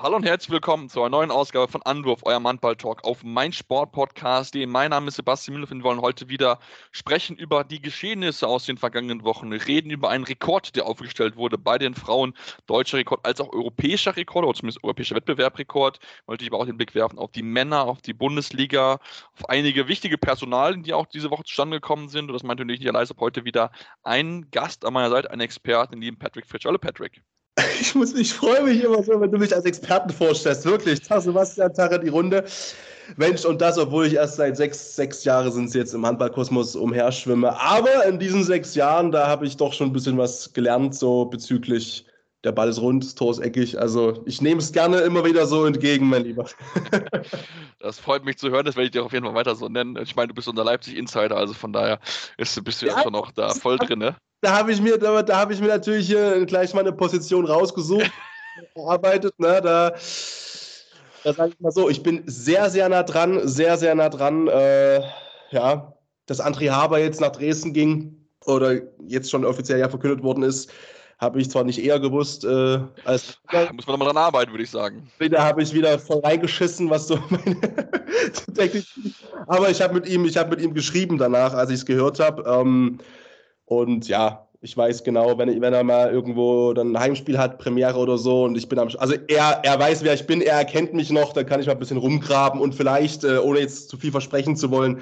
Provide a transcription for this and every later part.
Hallo und herzlich willkommen zu einer neuen Ausgabe von Anwurf, euer Handball-Talk auf meinsportpodcast.de. Mein Name ist Sebastian Müller wir wollen heute wieder sprechen über die Geschehnisse aus den vergangenen Wochen, reden über einen Rekord, der aufgestellt wurde bei den Frauen, deutscher Rekord als auch europäischer Rekord oder zumindest europäischer Wettbewerbrekord. Wollte ich aber auch den Blick werfen auf die Männer, auf die Bundesliga, auf einige wichtige Personalien, die auch diese Woche zustande gekommen sind. Und das meinte ich nicht allein, habe heute wieder einen Gast an meiner Seite, einen Experten, den lieben Patrick Fritsch. Hallo Patrick. Ich, muss, ich freue mich immer so, wenn du mich als Experten vorstellst. Wirklich. Tag Sebastian, Tag die Runde. Mensch, und das, obwohl ich erst seit sechs, sechs Jahren sind jetzt im Handballkosmos umherschwimme. Aber in diesen sechs Jahren, da habe ich doch schon ein bisschen was gelernt, so bezüglich der Ball ist rund, das Tor ist eckig. Also ich nehme es gerne immer wieder so entgegen, mein Lieber. das freut mich zu hören, das werde ich dir auf jeden Fall weiter so nennen. Ich meine, du bist unser Leipzig-Insider, also von daher ist, bist du ja, schon noch da voll drin, ne? Da habe ich mir, da, da habe ich mir natürlich hier gleich mal eine Position rausgesucht, gearbeitet, ne, da, da sage ich mal so, ich bin sehr, sehr nah dran, sehr, sehr nah dran, äh, ja, dass André Haber jetzt nach Dresden ging oder jetzt schon offiziell ja verkündet worden ist, habe ich zwar nicht eher gewusst äh, als. Da muss man nochmal dran arbeiten, würde ich sagen. Da habe ich wieder voll reingeschissen, was so meine. Aber ich habe mit ihm, ich habe mit ihm geschrieben danach, als ich es gehört habe. Ähm, und ja, ich weiß genau, wenn, wenn er mal irgendwo dann ein Heimspiel hat, Premiere oder so, und ich bin am. Also er, er weiß, wer ich bin, er erkennt mich noch, da kann ich mal ein bisschen rumgraben und vielleicht, äh, ohne jetzt zu viel versprechen zu wollen,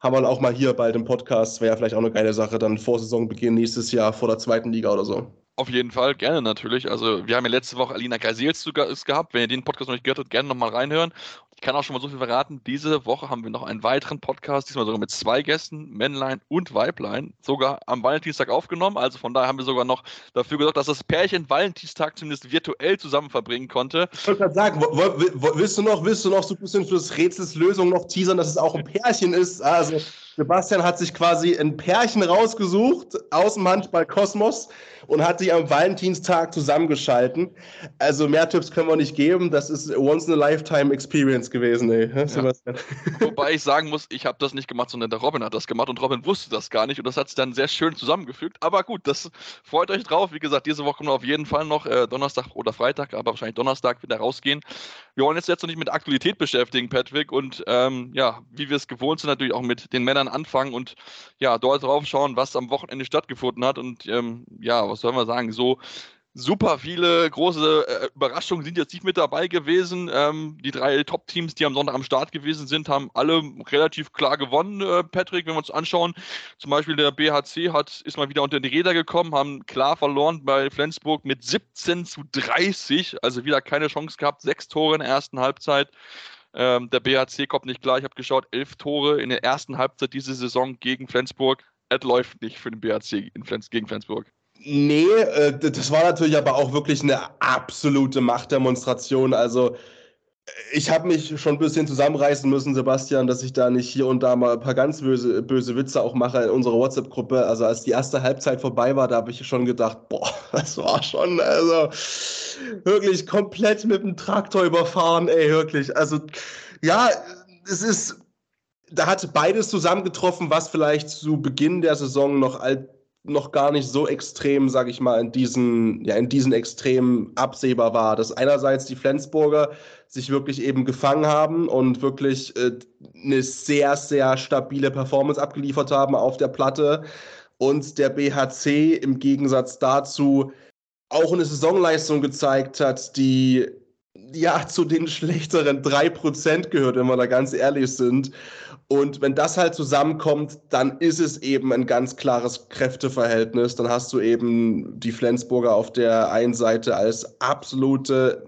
haben wir auch mal hier bald im Podcast. Wäre ja vielleicht auch eine geile Sache, dann vor Saisonbeginn nächstes Jahr vor der zweiten Liga oder so. Auf jeden Fall, gerne natürlich. Also, wir haben ja letzte Woche Alina Geisels gehabt. Wenn ihr den Podcast noch nicht gehört habt, gerne nochmal reinhören. Ich kann auch schon mal so viel verraten. Diese Woche haben wir noch einen weiteren Podcast, diesmal sogar mit zwei Gästen, Männlein und Weiblein, sogar am Valentinstag aufgenommen. Also von daher haben wir sogar noch dafür gesorgt, dass das Pärchen Valentinstag zumindest virtuell zusammen verbringen konnte. Ich wollte gerade sagen, willst du noch, willst du noch so ein bisschen für das Rätsels Lösung noch teasern, dass es auch ein Pärchen ist? Also Sebastian hat sich quasi ein Pärchen rausgesucht aus dem Handball Kosmos und hat sich am Valentinstag zusammengeschalten. Also mehr Tipps können wir nicht geben. Das ist once in a lifetime experience gewesen, ey, Sebastian. Ja. Wobei ich sagen muss, ich habe das nicht gemacht, sondern der Robin hat das gemacht und Robin wusste das gar nicht und das hat sich dann sehr schön zusammengefügt. Aber gut, das freut euch drauf. Wie gesagt, diese Woche kommen wir auf jeden Fall noch äh, Donnerstag oder Freitag, aber wahrscheinlich Donnerstag wieder rausgehen. Wir wollen jetzt jetzt noch nicht mit Aktualität beschäftigen, Patrick, und ähm, ja, wie wir es gewohnt sind, natürlich auch mit den Männern anfangen und ja, dort drauf schauen, was am Wochenende stattgefunden hat und ähm, ja, was sollen wir sagen, so super viele große äh, Überraschungen sind jetzt nicht mit dabei gewesen. Ähm, die drei Top-Teams, die am Sonntag am Start gewesen sind, haben alle relativ klar gewonnen, äh, Patrick, wenn wir uns anschauen. Zum Beispiel der BHC hat, ist mal wieder unter die Räder gekommen, haben klar verloren bei Flensburg mit 17 zu 30, also wieder keine Chance gehabt, sechs Tore in der ersten Halbzeit. Ähm, der BHC kommt nicht klar, ich habe geschaut, elf Tore in der ersten Halbzeit diese Saison gegen Flensburg. Es läuft nicht für den BHC Flens gegen Flensburg. Nee, äh, das war natürlich aber auch wirklich eine absolute Machtdemonstration. Also ich habe mich schon ein bisschen zusammenreißen müssen, Sebastian, dass ich da nicht hier und da mal ein paar ganz böse, böse Witze auch mache in unserer WhatsApp-Gruppe. Also als die erste Halbzeit vorbei war, da habe ich schon gedacht, boah, das war schon, also wirklich komplett mit dem Traktor überfahren, ey, wirklich. Also ja, es ist, da hat beides zusammengetroffen, was vielleicht zu Beginn der Saison noch alt noch gar nicht so extrem, sage ich mal, in diesen, ja, in diesen Extremen absehbar war. Dass einerseits die Flensburger sich wirklich eben gefangen haben und wirklich äh, eine sehr, sehr stabile Performance abgeliefert haben auf der Platte und der BHC im Gegensatz dazu auch eine Saisonleistung gezeigt hat, die ja zu den schlechteren 3% gehört, wenn wir da ganz ehrlich sind. Und wenn das halt zusammenkommt, dann ist es eben ein ganz klares Kräfteverhältnis. Dann hast du eben die Flensburger auf der einen Seite als absolute,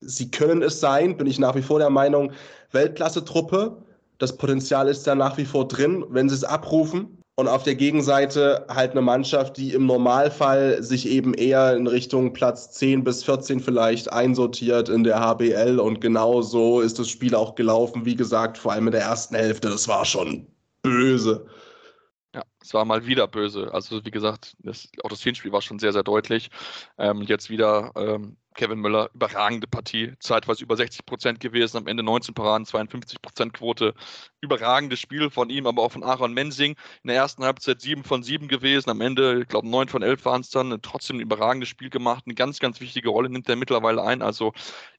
sie können es sein, bin ich nach wie vor der Meinung, Weltklasse-Truppe. Das Potenzial ist da nach wie vor drin, wenn sie es abrufen. Und auf der Gegenseite halt eine Mannschaft, die im Normalfall sich eben eher in Richtung Platz 10 bis 14 vielleicht einsortiert in der HBL. Und genau so ist das Spiel auch gelaufen. Wie gesagt, vor allem in der ersten Hälfte. Das war schon böse. Ja, es war mal wieder böse. Also wie gesagt, das, auch das Hinspiel war schon sehr, sehr deutlich. Ähm, jetzt wieder ähm, Kevin Müller, überragende Partie, zeitweise über 60 Prozent gewesen, am Ende 19 Paraden, 52 Prozent Quote. Überragendes Spiel von ihm, aber auch von Aaron Mensing. In der ersten Halbzeit 7 von 7 gewesen, am Ende, ich glaube, 9 von 11 waren es dann. Trotzdem ein überragendes Spiel gemacht, eine ganz, ganz wichtige Rolle nimmt er mittlerweile ein. Also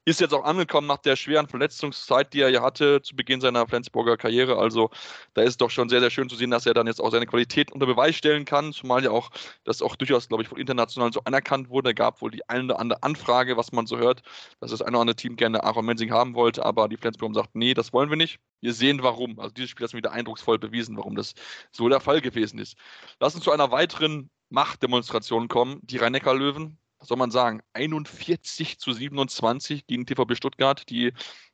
ist jetzt auch angekommen nach der schweren Verletzungszeit, die er ja hatte zu Beginn seiner Flensburger Karriere. Also da ist es doch schon sehr, sehr schön zu sehen, dass er dann jetzt auch seine Qualität unter Beweis stellen kann, zumal ja auch das auch durchaus, glaube ich, von international so anerkannt wurde. Er gab wohl die eine oder andere Anfrage Frage, was man so hört, dass das eine oder andere Team gerne Aaron Mensing haben wollte, aber die Flensburg sagt, nee, das wollen wir nicht. Wir sehen warum. Also dieses Spiel hat mir wieder eindrucksvoll bewiesen, warum das so der Fall gewesen ist. Lass uns zu einer weiteren Machtdemonstration kommen. Die Rhein-Neckar-Löwen, was soll man sagen, 41 zu 27 gegen TVB Stuttgart, die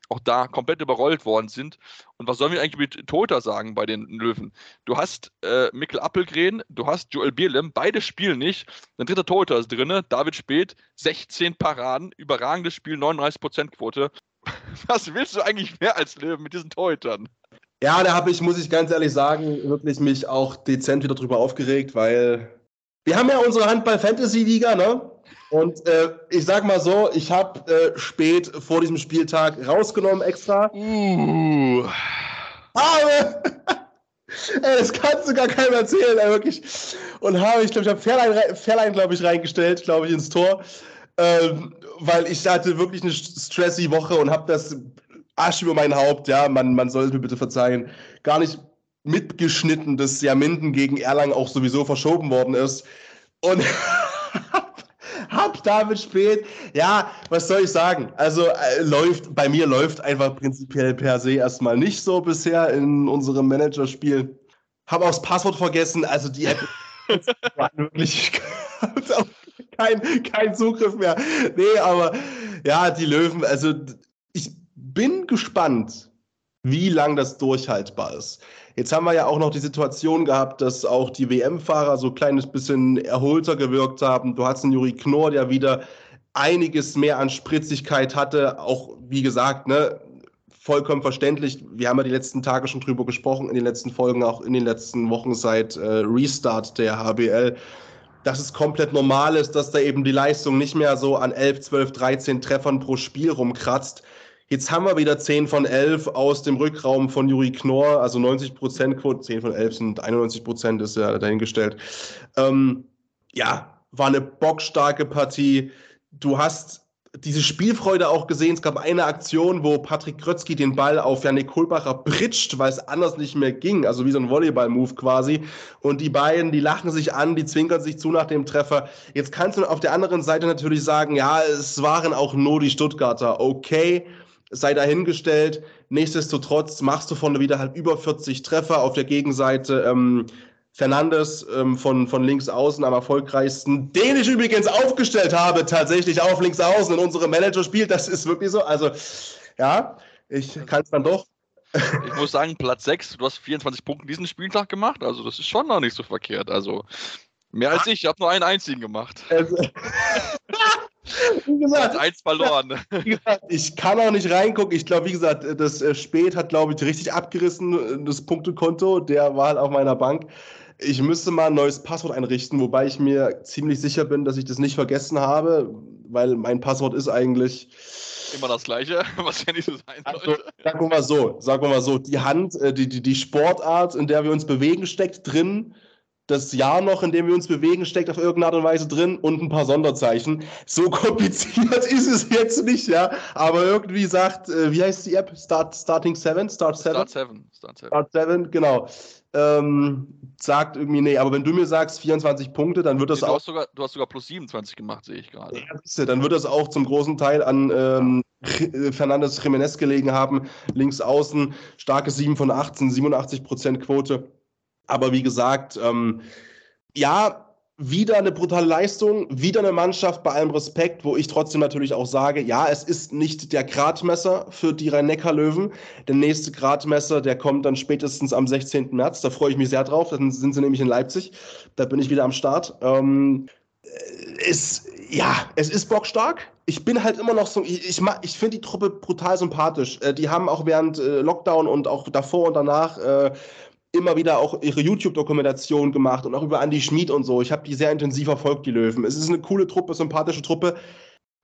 auch da komplett überrollt worden sind. Und was sollen wir eigentlich mit Tota sagen bei den Löwen? Du hast äh, Mikkel Appelgren, du hast Joel Bierlem, beide spielen nicht. Ein dritter Tota ist drin, David Speth, 16 Paraden, überragendes Spiel, 39% Quote. Was willst du eigentlich mehr als Löwen mit diesen Torhütern? Ja, da habe ich, muss ich ganz ehrlich sagen, wirklich mich auch dezent wieder drüber aufgeregt, weil wir haben ja unsere Handball-Fantasy-Liga, ne? Und äh, ich sag mal so, ich habe äh, spät vor diesem Spieltag rausgenommen extra. Uh. Aber ey, das kannst du gar keinem erzählen, ey, wirklich. Und habe, ich glaube, ich habe Fairline, Fairline glaube ich, reingestellt, glaube ich, ins Tor. Ähm, weil ich hatte wirklich eine stressy Woche und habe das Asch über mein Haupt, ja, man, man sollte mir bitte verzeihen, gar nicht mitgeschnitten, dass ja Minden gegen Erlangen auch sowieso verschoben worden ist. Und hab David Spät. Ja, was soll ich sagen? Also äh, läuft, bei mir läuft einfach prinzipiell per se erstmal nicht so bisher in unserem Managerspiel. Hab auch das Passwort vergessen, also die App war wirklich kein, kein Zugriff mehr. Nee, aber ja, die Löwen, also ich bin gespannt, wie lang das durchhaltbar ist. Jetzt haben wir ja auch noch die Situation gehabt, dass auch die WM-Fahrer so ein kleines bisschen erholter gewirkt haben. Du hast einen Juri Knorr, der wieder einiges mehr an Spritzigkeit hatte. Auch, wie gesagt, ne, vollkommen verständlich. Wir haben ja die letzten Tage schon drüber gesprochen, in den letzten Folgen, auch in den letzten Wochen seit äh, Restart der HBL, dass es komplett normal ist, dass da eben die Leistung nicht mehr so an 11, 12, 13 Treffern pro Spiel rumkratzt. Jetzt haben wir wieder 10 von 11 aus dem Rückraum von Juri Knorr, also 90 Prozent Quote, 10 von 11 sind 91 Prozent, ist ja dahingestellt. Ähm, ja, war eine bockstarke Partie. Du hast diese Spielfreude auch gesehen. Es gab eine Aktion, wo Patrick Krötzky den Ball auf Janik Kohlbacher pritscht, weil es anders nicht mehr ging. Also wie so ein Volleyball-Move quasi. Und die beiden, die lachen sich an, die zwinkern sich zu nach dem Treffer. Jetzt kannst du auf der anderen Seite natürlich sagen, ja, es waren auch nur die Stuttgarter. Okay sei dahingestellt. Nichtsdestotrotz machst du vorne wieder halt über 40 Treffer. Auf der Gegenseite ähm, Fernandes ähm, von, von links außen am erfolgreichsten, den ich übrigens aufgestellt habe, tatsächlich auf links außen in unserem Manager spielt. Das ist wirklich so. Also, ja, ich kann es dann doch. Ich muss sagen, Platz 6, du hast 24 Punkte diesen Spieltag gemacht, also das ist schon noch nicht so verkehrt. Also mehr als ich, ich habe nur einen einzigen gemacht. Also, wie gesagt, eins verloren. Gesagt, ich kann auch nicht reingucken. Ich glaube, wie gesagt, das äh, Spät hat, glaube ich, richtig abgerissen, das Punktekonto. Der war halt auf meiner Bank. Ich müsste mal ein neues Passwort einrichten, wobei ich mir ziemlich sicher bin, dass ich das nicht vergessen habe, weil mein Passwort ist eigentlich immer das gleiche, was ja nicht so sein also, sollte. sagen wir mal so, sagen wir mal so, die Hand, äh, die, die, die Sportart, in der wir uns bewegen, steckt drin das Jahr noch, in dem wir uns bewegen, steckt auf irgendeine Art und Weise drin und ein paar Sonderzeichen. So kompliziert ist es jetzt nicht, ja. Aber irgendwie sagt, äh, wie heißt die App? Start, Starting 7? Start 7? Start 7. Start 7, Start 7 genau. Ähm, sagt irgendwie, nee, aber wenn du mir sagst 24 Punkte, dann wird das nee, du auch. Hast sogar, du hast sogar plus 27 gemacht, sehe ich gerade. Ja, dann wird das auch zum großen Teil an ähm, Fernandes Jiménez gelegen haben. Links außen, starke 7 von 18, 87 Prozent Quote. Aber wie gesagt, ähm, ja, wieder eine brutale Leistung, wieder eine Mannschaft bei allem Respekt, wo ich trotzdem natürlich auch sage, ja, es ist nicht der Gradmesser für die Rhein-Neckar-Löwen. Der nächste Gradmesser, der kommt dann spätestens am 16. März. Da freue ich mich sehr drauf. Dann sind sie nämlich in Leipzig. Da bin ich wieder am Start. Ähm, es, ja, es ist bockstark. Ich bin halt immer noch so, ich, ich, ich finde die Truppe brutal sympathisch. Äh, die haben auch während äh, Lockdown und auch davor und danach äh, immer wieder auch ihre YouTube-Dokumentation gemacht und auch über Andy Schmid und so. Ich habe die sehr intensiv verfolgt, die Löwen. Es ist eine coole Truppe, sympathische Truppe.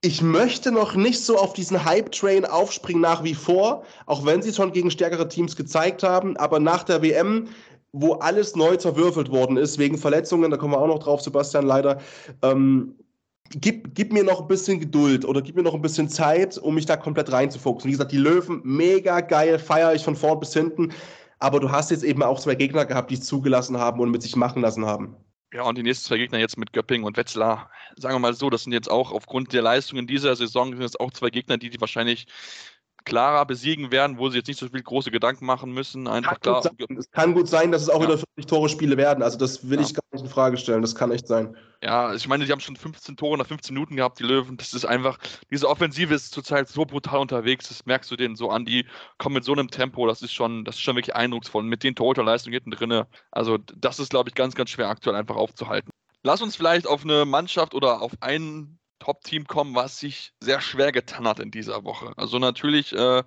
Ich möchte noch nicht so auf diesen Hype-Train aufspringen nach wie vor, auch wenn sie schon gegen stärkere Teams gezeigt haben. Aber nach der WM, wo alles neu zerwürfelt worden ist, wegen Verletzungen, da kommen wir auch noch drauf, Sebastian, leider, ähm, Gib, gib, mir noch ein bisschen Geduld oder gib mir noch ein bisschen Zeit, um mich da komplett reinzufokussen. Wie gesagt, die Löwen, mega geil, feiere ich von vorn bis hinten. Aber du hast jetzt eben auch zwei Gegner gehabt, die es zugelassen haben und mit sich machen lassen haben. Ja, und die nächsten zwei Gegner jetzt mit Göpping und Wetzlar, sagen wir mal so, das sind jetzt auch aufgrund der Leistungen dieser Saison, sind jetzt auch zwei Gegner, die, die wahrscheinlich klarer besiegen werden, wo sie jetzt nicht so viel große Gedanken machen müssen. Einfach klar. Es kann gut sein, dass es auch ja. wieder 40 Tore Spiele werden. Also das will ja. ich gar nicht in Frage stellen. Das kann echt sein. Ja, ich meine, die haben schon 15 Tore nach 15 Minuten gehabt, die Löwen. Das ist einfach, diese Offensive ist zurzeit so brutal unterwegs. Das merkst du denen so an. Die kommen mit so einem Tempo. Das ist schon, das ist schon wirklich eindrucksvoll. Mit den Torhüterleistungen hinten drin. Also das ist, glaube ich, ganz, ganz schwer aktuell einfach aufzuhalten. Lass uns vielleicht auf eine Mannschaft oder auf einen Top-Team kommen, was sich sehr schwer getan hat in dieser Woche. Also natürlich äh,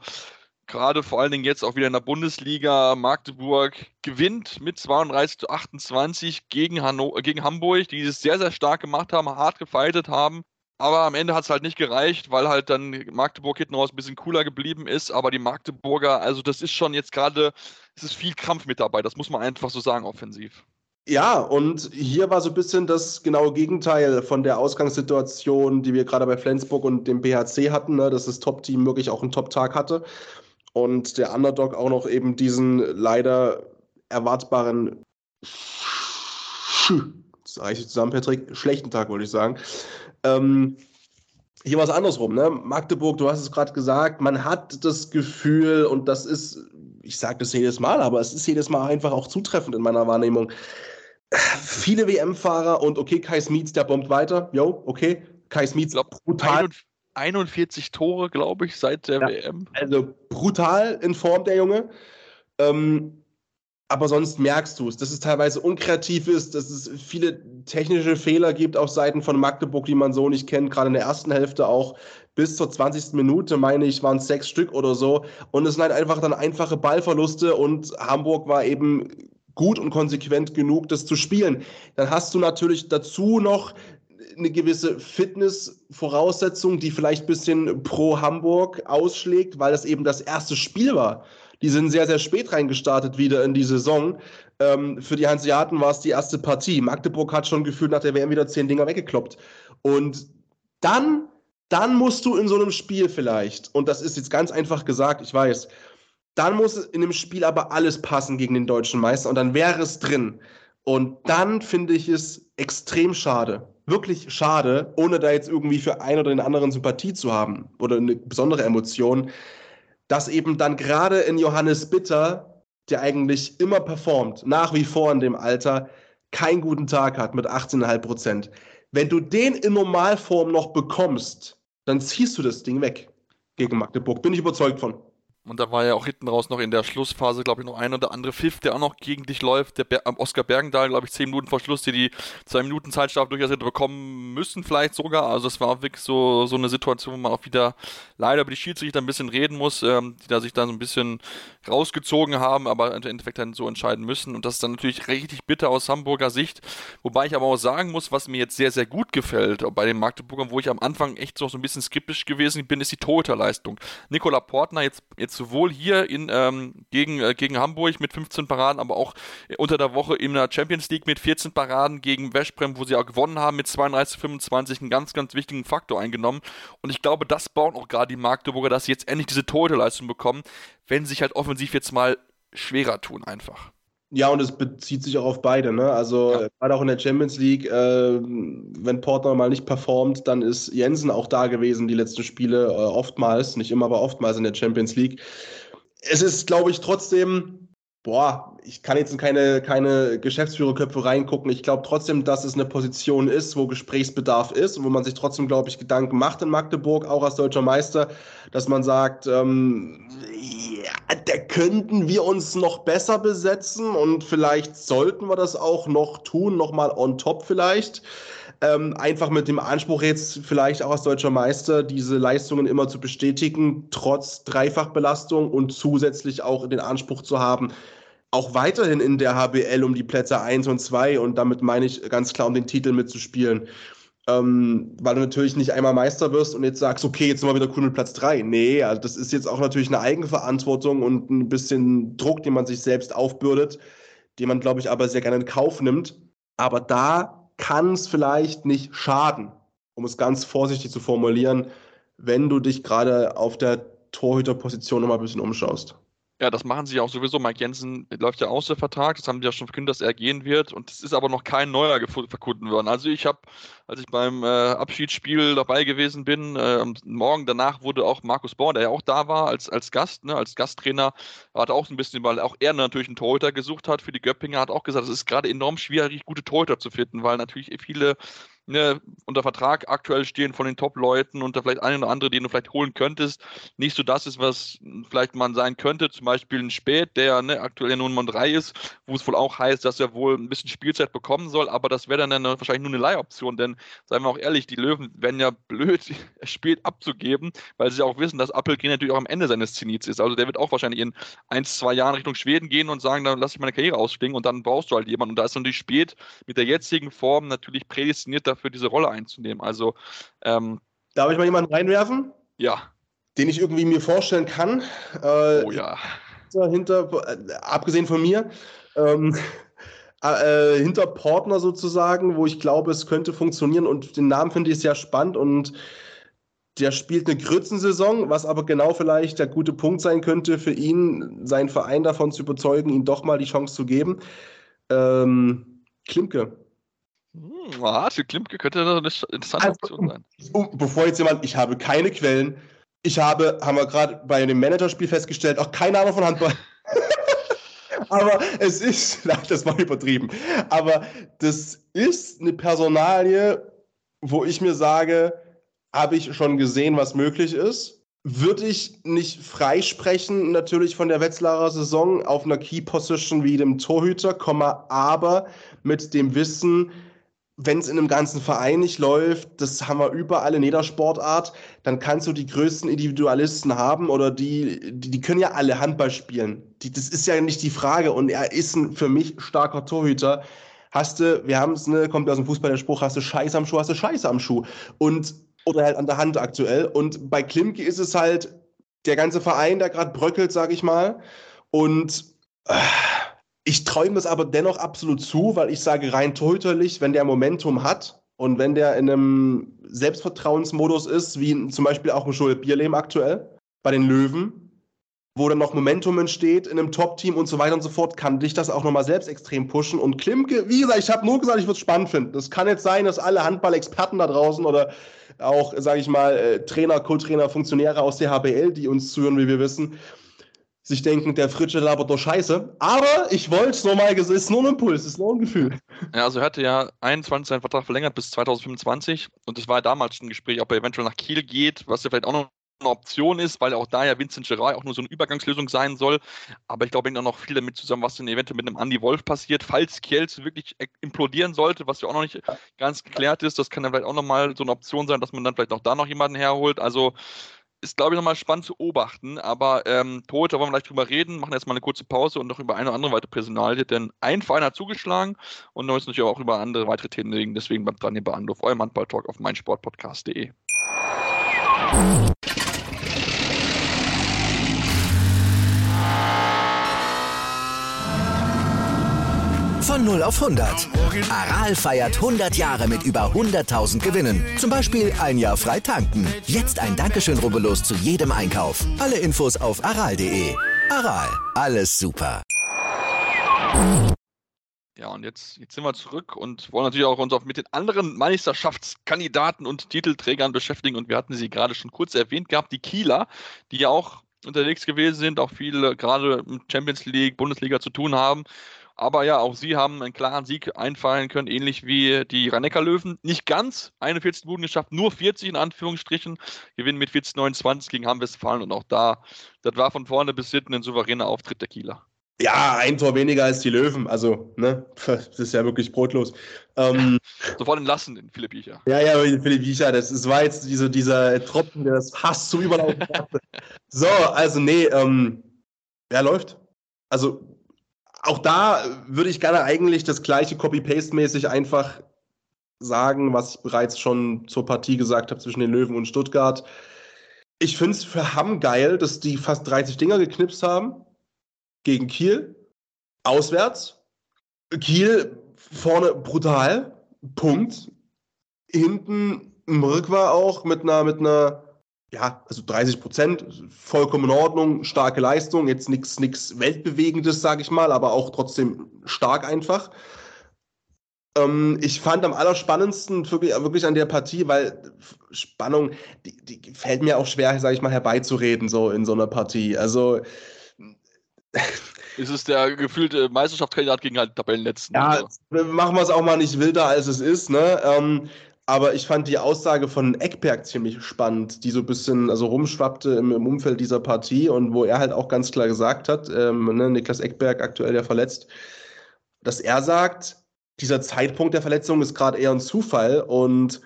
gerade vor allen Dingen jetzt auch wieder in der Bundesliga. Magdeburg gewinnt mit 32 zu 28 gegen, Hanno gegen Hamburg, die es sehr, sehr stark gemacht haben, hart gefeitet haben. Aber am Ende hat es halt nicht gereicht, weil halt dann Magdeburg hinten raus ein bisschen cooler geblieben ist. Aber die Magdeburger, also das ist schon jetzt gerade, es ist viel Krampf mit dabei, das muss man einfach so sagen, offensiv. Ja, und hier war so ein bisschen das genaue Gegenteil von der Ausgangssituation, die wir gerade bei Flensburg und dem BHC hatten, ne, dass das Top-Team wirklich auch einen Top-Tag hatte und der Underdog auch noch eben diesen leider erwartbaren, reiche ich zusammen, Patrick, schlechten Tag, wollte ich sagen. Ähm, hier war es andersrum, ne? Magdeburg, du hast es gerade gesagt, man hat das Gefühl, und das ist, ich sage das jedes Mal, aber es ist jedes Mal einfach auch zutreffend in meiner Wahrnehmung viele WM-Fahrer und okay, Kai Smits, der bombt weiter. Jo, okay. Kai Smits, brutal. 41 Tore, glaube ich, seit der ja, WM. Also brutal in Form, der Junge. Ähm, aber sonst merkst du es, dass es teilweise unkreativ ist, dass es viele technische Fehler gibt auf Seiten von Magdeburg, die man so nicht kennt, gerade in der ersten Hälfte auch. Bis zur 20. Minute, meine ich, waren es sechs Stück oder so. Und es sind halt einfach dann einfache Ballverluste und Hamburg war eben gut und konsequent genug, das zu spielen. Dann hast du natürlich dazu noch eine gewisse Fitnessvoraussetzung, die vielleicht ein bisschen pro Hamburg ausschlägt, weil das eben das erste Spiel war. Die sind sehr, sehr spät reingestartet wieder in die Saison. Ähm, für die Hanseaten war es die erste Partie. Magdeburg hat schon gefühlt nach der WM wieder zehn Dinger weggekloppt. Und dann, dann musst du in so einem Spiel vielleicht, und das ist jetzt ganz einfach gesagt, ich weiß, dann muss in dem Spiel aber alles passen gegen den deutschen Meister und dann wäre es drin. Und dann finde ich es extrem schade, wirklich schade, ohne da jetzt irgendwie für einen oder den anderen Sympathie zu haben oder eine besondere Emotion, dass eben dann gerade in Johannes Bitter, der eigentlich immer performt, nach wie vor in dem Alter, keinen guten Tag hat mit 18,5 Prozent. Wenn du den in Normalform noch bekommst, dann ziehst du das Ding weg gegen Magdeburg. Bin ich überzeugt von. Und da war ja auch hinten raus noch in der Schlussphase, glaube ich, noch ein oder andere Pfiff, der auch noch gegen dich läuft. Der Ber Oscar Bergendahl, glaube ich, zehn Minuten vor Schluss, die die zwei Minuten Zeitstrafe durchaus hätte bekommen müssen, vielleicht sogar. Also es war wirklich so, so eine Situation, wo man auch wieder leider über die Schiedsrichter ein bisschen reden muss, ähm, die da sich dann so ein bisschen rausgezogen haben, aber im Endeffekt dann so entscheiden müssen. Und das ist dann natürlich richtig bitter aus Hamburger Sicht. Wobei ich aber auch sagen muss, was mir jetzt sehr, sehr gut gefällt bei den Magdeburgern, wo ich am Anfang echt so, so ein bisschen skeptisch gewesen bin, ist die Torhüterleistung. Nikola Portner jetzt, jetzt jetzt sowohl hier in, ähm, gegen, äh, gegen Hamburg mit 15 Paraden, aber auch unter der Woche in der Champions League mit 14 Paraden gegen Westbrem, wo sie auch gewonnen haben mit 32 25, einen ganz, ganz wichtigen Faktor eingenommen. Und ich glaube, das bauen auch gerade die Magdeburger, dass sie jetzt endlich diese Torhüterleistung bekommen, wenn sie sich halt offensiv jetzt mal schwerer tun einfach. Ja, und es bezieht sich auch auf beide. Ne? Also ja. gerade auch in der Champions League, äh, wenn Portner mal nicht performt, dann ist Jensen auch da gewesen, die letzten Spiele, äh, oftmals, nicht immer, aber oftmals in der Champions League. Es ist, glaube ich, trotzdem boah, ich kann jetzt in keine, keine Geschäftsführerköpfe reingucken. Ich glaube trotzdem, dass es eine Position ist, wo Gesprächsbedarf ist und wo man sich trotzdem, glaube ich, Gedanken macht in Magdeburg, auch als deutscher Meister, dass man sagt, ähm, ja, da könnten wir uns noch besser besetzen und vielleicht sollten wir das auch noch tun, nochmal on top vielleicht. Ähm, einfach mit dem Anspruch jetzt vielleicht auch als deutscher Meister diese Leistungen immer zu bestätigen, trotz Dreifachbelastung und zusätzlich auch den Anspruch zu haben, auch weiterhin in der HBL um die Plätze 1 und 2 und damit meine ich ganz klar um den Titel mitzuspielen. Ähm, weil du natürlich nicht einmal Meister wirst und jetzt sagst, okay, jetzt sind wir wieder cool mit Platz 3. Nee, also das ist jetzt auch natürlich eine Eigenverantwortung und ein bisschen Druck, den man sich selbst aufbürdet, den man, glaube ich, aber sehr gerne in Kauf nimmt. Aber da kann es vielleicht nicht schaden, um es ganz vorsichtig zu formulieren, wenn du dich gerade auf der Torhüterposition nochmal ein bisschen umschaust. Ja, das machen sie ja auch sowieso. Mike Jensen läuft ja aus der Vertrag. Das haben sie ja schon verkündet, dass er gehen wird. Und es ist aber noch kein neuer verkunden worden. Also ich habe, als ich beim äh, Abschiedsspiel dabei gewesen bin, äh, morgen danach wurde auch Markus Born, der ja auch da war als, als Gast, ne, als Gasttrainer, hat auch ein bisschen, weil auch er natürlich einen Torhüter gesucht hat für die Göppinger, hat auch gesagt, es ist gerade enorm schwierig, gute Torhüter zu finden, weil natürlich viele ne, unter Vertrag aktuell stehen von den Top-Leuten und da vielleicht eine oder andere, den du vielleicht holen könntest, nicht so das ist, was vielleicht man sein könnte. Zum Beispiel ein Spät, der ne, aktuell nur Nummer 3 ist, wo es wohl auch heißt, dass er wohl ein bisschen Spielzeit bekommen soll, aber das wäre dann eine, wahrscheinlich nur eine Leihoption, denn seien wir auch ehrlich, die Löwen werden ja blöd, spät abzugeben, weil sie auch wissen, dass Appelgren natürlich auch am Ende seines Zenits ist. Also der wird auch wahrscheinlich in ein, zwei Jahren Richtung Schweden gehen und sagen, dann lasse ich meine Karriere ausklingen und dann brauchst du halt jemanden. Und da ist natürlich spät mit der jetzigen Form natürlich prädestiniert dafür, diese Rolle einzunehmen. Also ähm, Darf ich mal jemanden reinwerfen? Ja. Den ich irgendwie mir vorstellen kann. Äh, oh ja. Hinter, äh, abgesehen von mir. Ähm, äh, hinter Partner sozusagen, wo ich glaube, es könnte funktionieren und den Namen finde ich sehr spannend und der spielt eine Grützensaison, was aber genau vielleicht der gute Punkt sein könnte für ihn, seinen Verein davon zu überzeugen, ihm doch mal die Chance zu geben. Ähm, Klimke. Hm, ah, für Klimke könnte das eine interessante also, Option sein. Um, bevor jetzt jemand, ich habe keine Quellen, ich habe, haben wir gerade bei dem Managerspiel festgestellt, auch keine Ahnung von Handball. aber es ist, das war übertrieben, aber das ist eine Personalie, wo ich mir sage, habe ich schon gesehen, was möglich ist. Würde ich nicht freisprechen, natürlich von der Wetzlarer Saison auf einer Key Position wie dem Torhüter, aber mit dem Wissen, wenn es in einem ganzen Verein nicht läuft, das haben wir überall in jeder Sportart, dann kannst du die größten Individualisten haben oder die, die, die können ja alle Handball spielen. Die, das ist ja nicht die Frage und er ist ein für mich starker Torhüter. Hast du, wir haben es, ne, kommt aus dem Fußball der Spruch, hast du Scheiße am Schuh, hast du Scheiße am Schuh. Und, oder halt an der Hand aktuell. Und bei Klimke ist es halt der ganze Verein, der gerade bröckelt, sag ich mal. Und äh, ich träume es aber dennoch absolut zu, weil ich sage rein torhüterlich, wenn der Momentum hat und wenn der in einem Selbstvertrauensmodus ist, wie zum Beispiel auch ein Joel Bierlehm aktuell bei den Löwen, wo dann noch Momentum entsteht in einem Top-Team und so weiter und so fort, kann dich das auch nochmal selbst extrem pushen. Und Klimke, wie gesagt, ich habe nur gesagt, ich würde es spannend finden. Das kann jetzt sein, dass alle Handball-Experten da draußen oder auch, sage ich mal, äh, Trainer, Co-Trainer, Funktionäre aus der HBL, die uns zuhören, wie wir wissen, sich denken, der Fritsche labert doch Scheiße. Aber ich wollte es nur mal, es ist nur ein Impuls, es ist nur ein Gefühl. Ja, also er hatte ja 21 seinen Vertrag verlängert bis 2025 und es war ja damals schon ein Gespräch, ob er eventuell nach Kiel geht, was ja vielleicht auch noch eine Option ist, weil auch da ja Vincent Gerard auch nur so eine Übergangslösung sein soll. Aber ich glaube, hängt auch noch viel damit zusammen, was denn eventuell mit einem Andy Wolf passiert, falls Kielce wirklich implodieren sollte, was ja auch noch nicht ganz geklärt ist. Das kann dann vielleicht auch nochmal so eine Option sein, dass man dann vielleicht auch da noch jemanden herholt. Also ist, glaube ich, nochmal spannend zu beobachten. Aber ähm, Torhüter wollen wir gleich drüber reden, machen jetzt mal eine kurze Pause und noch über eine oder andere weitere Personalie, denn ein Verein hat zugeschlagen und wir müssen natürlich auch über andere weitere Themen reden. Deswegen bleibt dran hier bei Anruf, eurem Handball-Talk auf meinsportpodcast.de. Von 0 auf 100. Aral feiert 100 Jahre mit über 100.000 Gewinnen. Zum Beispiel ein Jahr frei tanken. Jetzt ein Dankeschön, rubbellos zu jedem Einkauf. Alle Infos auf aral.de. Aral, alles super. Ja, und jetzt, jetzt sind wir zurück und wollen natürlich auch uns auch mit den anderen Meisterschaftskandidaten und Titelträgern beschäftigen. Und wir hatten sie gerade schon kurz erwähnt gehabt, die Kieler, die ja auch unterwegs gewesen sind, auch viele gerade Champions League, Bundesliga zu tun haben. Aber ja, auch sie haben einen klaren Sieg einfallen können, ähnlich wie die rhein löwen Nicht ganz 41 Buden geschafft, nur 40 in Anführungsstrichen. Gewinnen mit 40-29 gegen Hamm-Westfalen und auch da, das war von vorne bis hinten ein souveräner Auftritt der Kieler. Ja, ein Tor weniger als die Löwen. Also, ne, das ist ja wirklich brotlos. Ähm, Sofort entlassen, den Philipp Biecher. Ja, ja, Philipp Biecher, das, das war jetzt diese, dieser Tropfen, der das Hass zum Überlaufen brachte. so, also, nee, ähm, wer läuft? Also, auch da würde ich gerne eigentlich das gleiche Copy-Paste-mäßig einfach sagen, was ich bereits schon zur Partie gesagt habe zwischen den Löwen und Stuttgart. Ich finde es für Hamm geil, dass die fast 30 Dinger geknipst haben gegen Kiel. Auswärts. Kiel vorne brutal. Punkt. Hinten Mrk war auch mit einer, mit einer, ja, also 30 Prozent, vollkommen in Ordnung, starke Leistung, jetzt nichts nix Weltbewegendes, sage ich mal, aber auch trotzdem stark einfach. Ähm, ich fand am allerspannendsten wirklich, wirklich an der Partie, weil Spannung, die, die fällt mir auch schwer, sage ich mal, herbeizureden, so in so einer Partie. Also ist es der gefühlte Meisterschaftskandidat gegen halt Tabellenletzten. Ja, also. machen wir es auch mal nicht wilder, als es ist, ne? Ähm, aber ich fand die Aussage von Eckberg ziemlich spannend, die so ein bisschen also rumschwappte im, im Umfeld dieser Partie und wo er halt auch ganz klar gesagt hat, ähm, ne, Niklas Eckberg aktuell ja verletzt, dass er sagt, dieser Zeitpunkt der Verletzung ist gerade eher ein Zufall und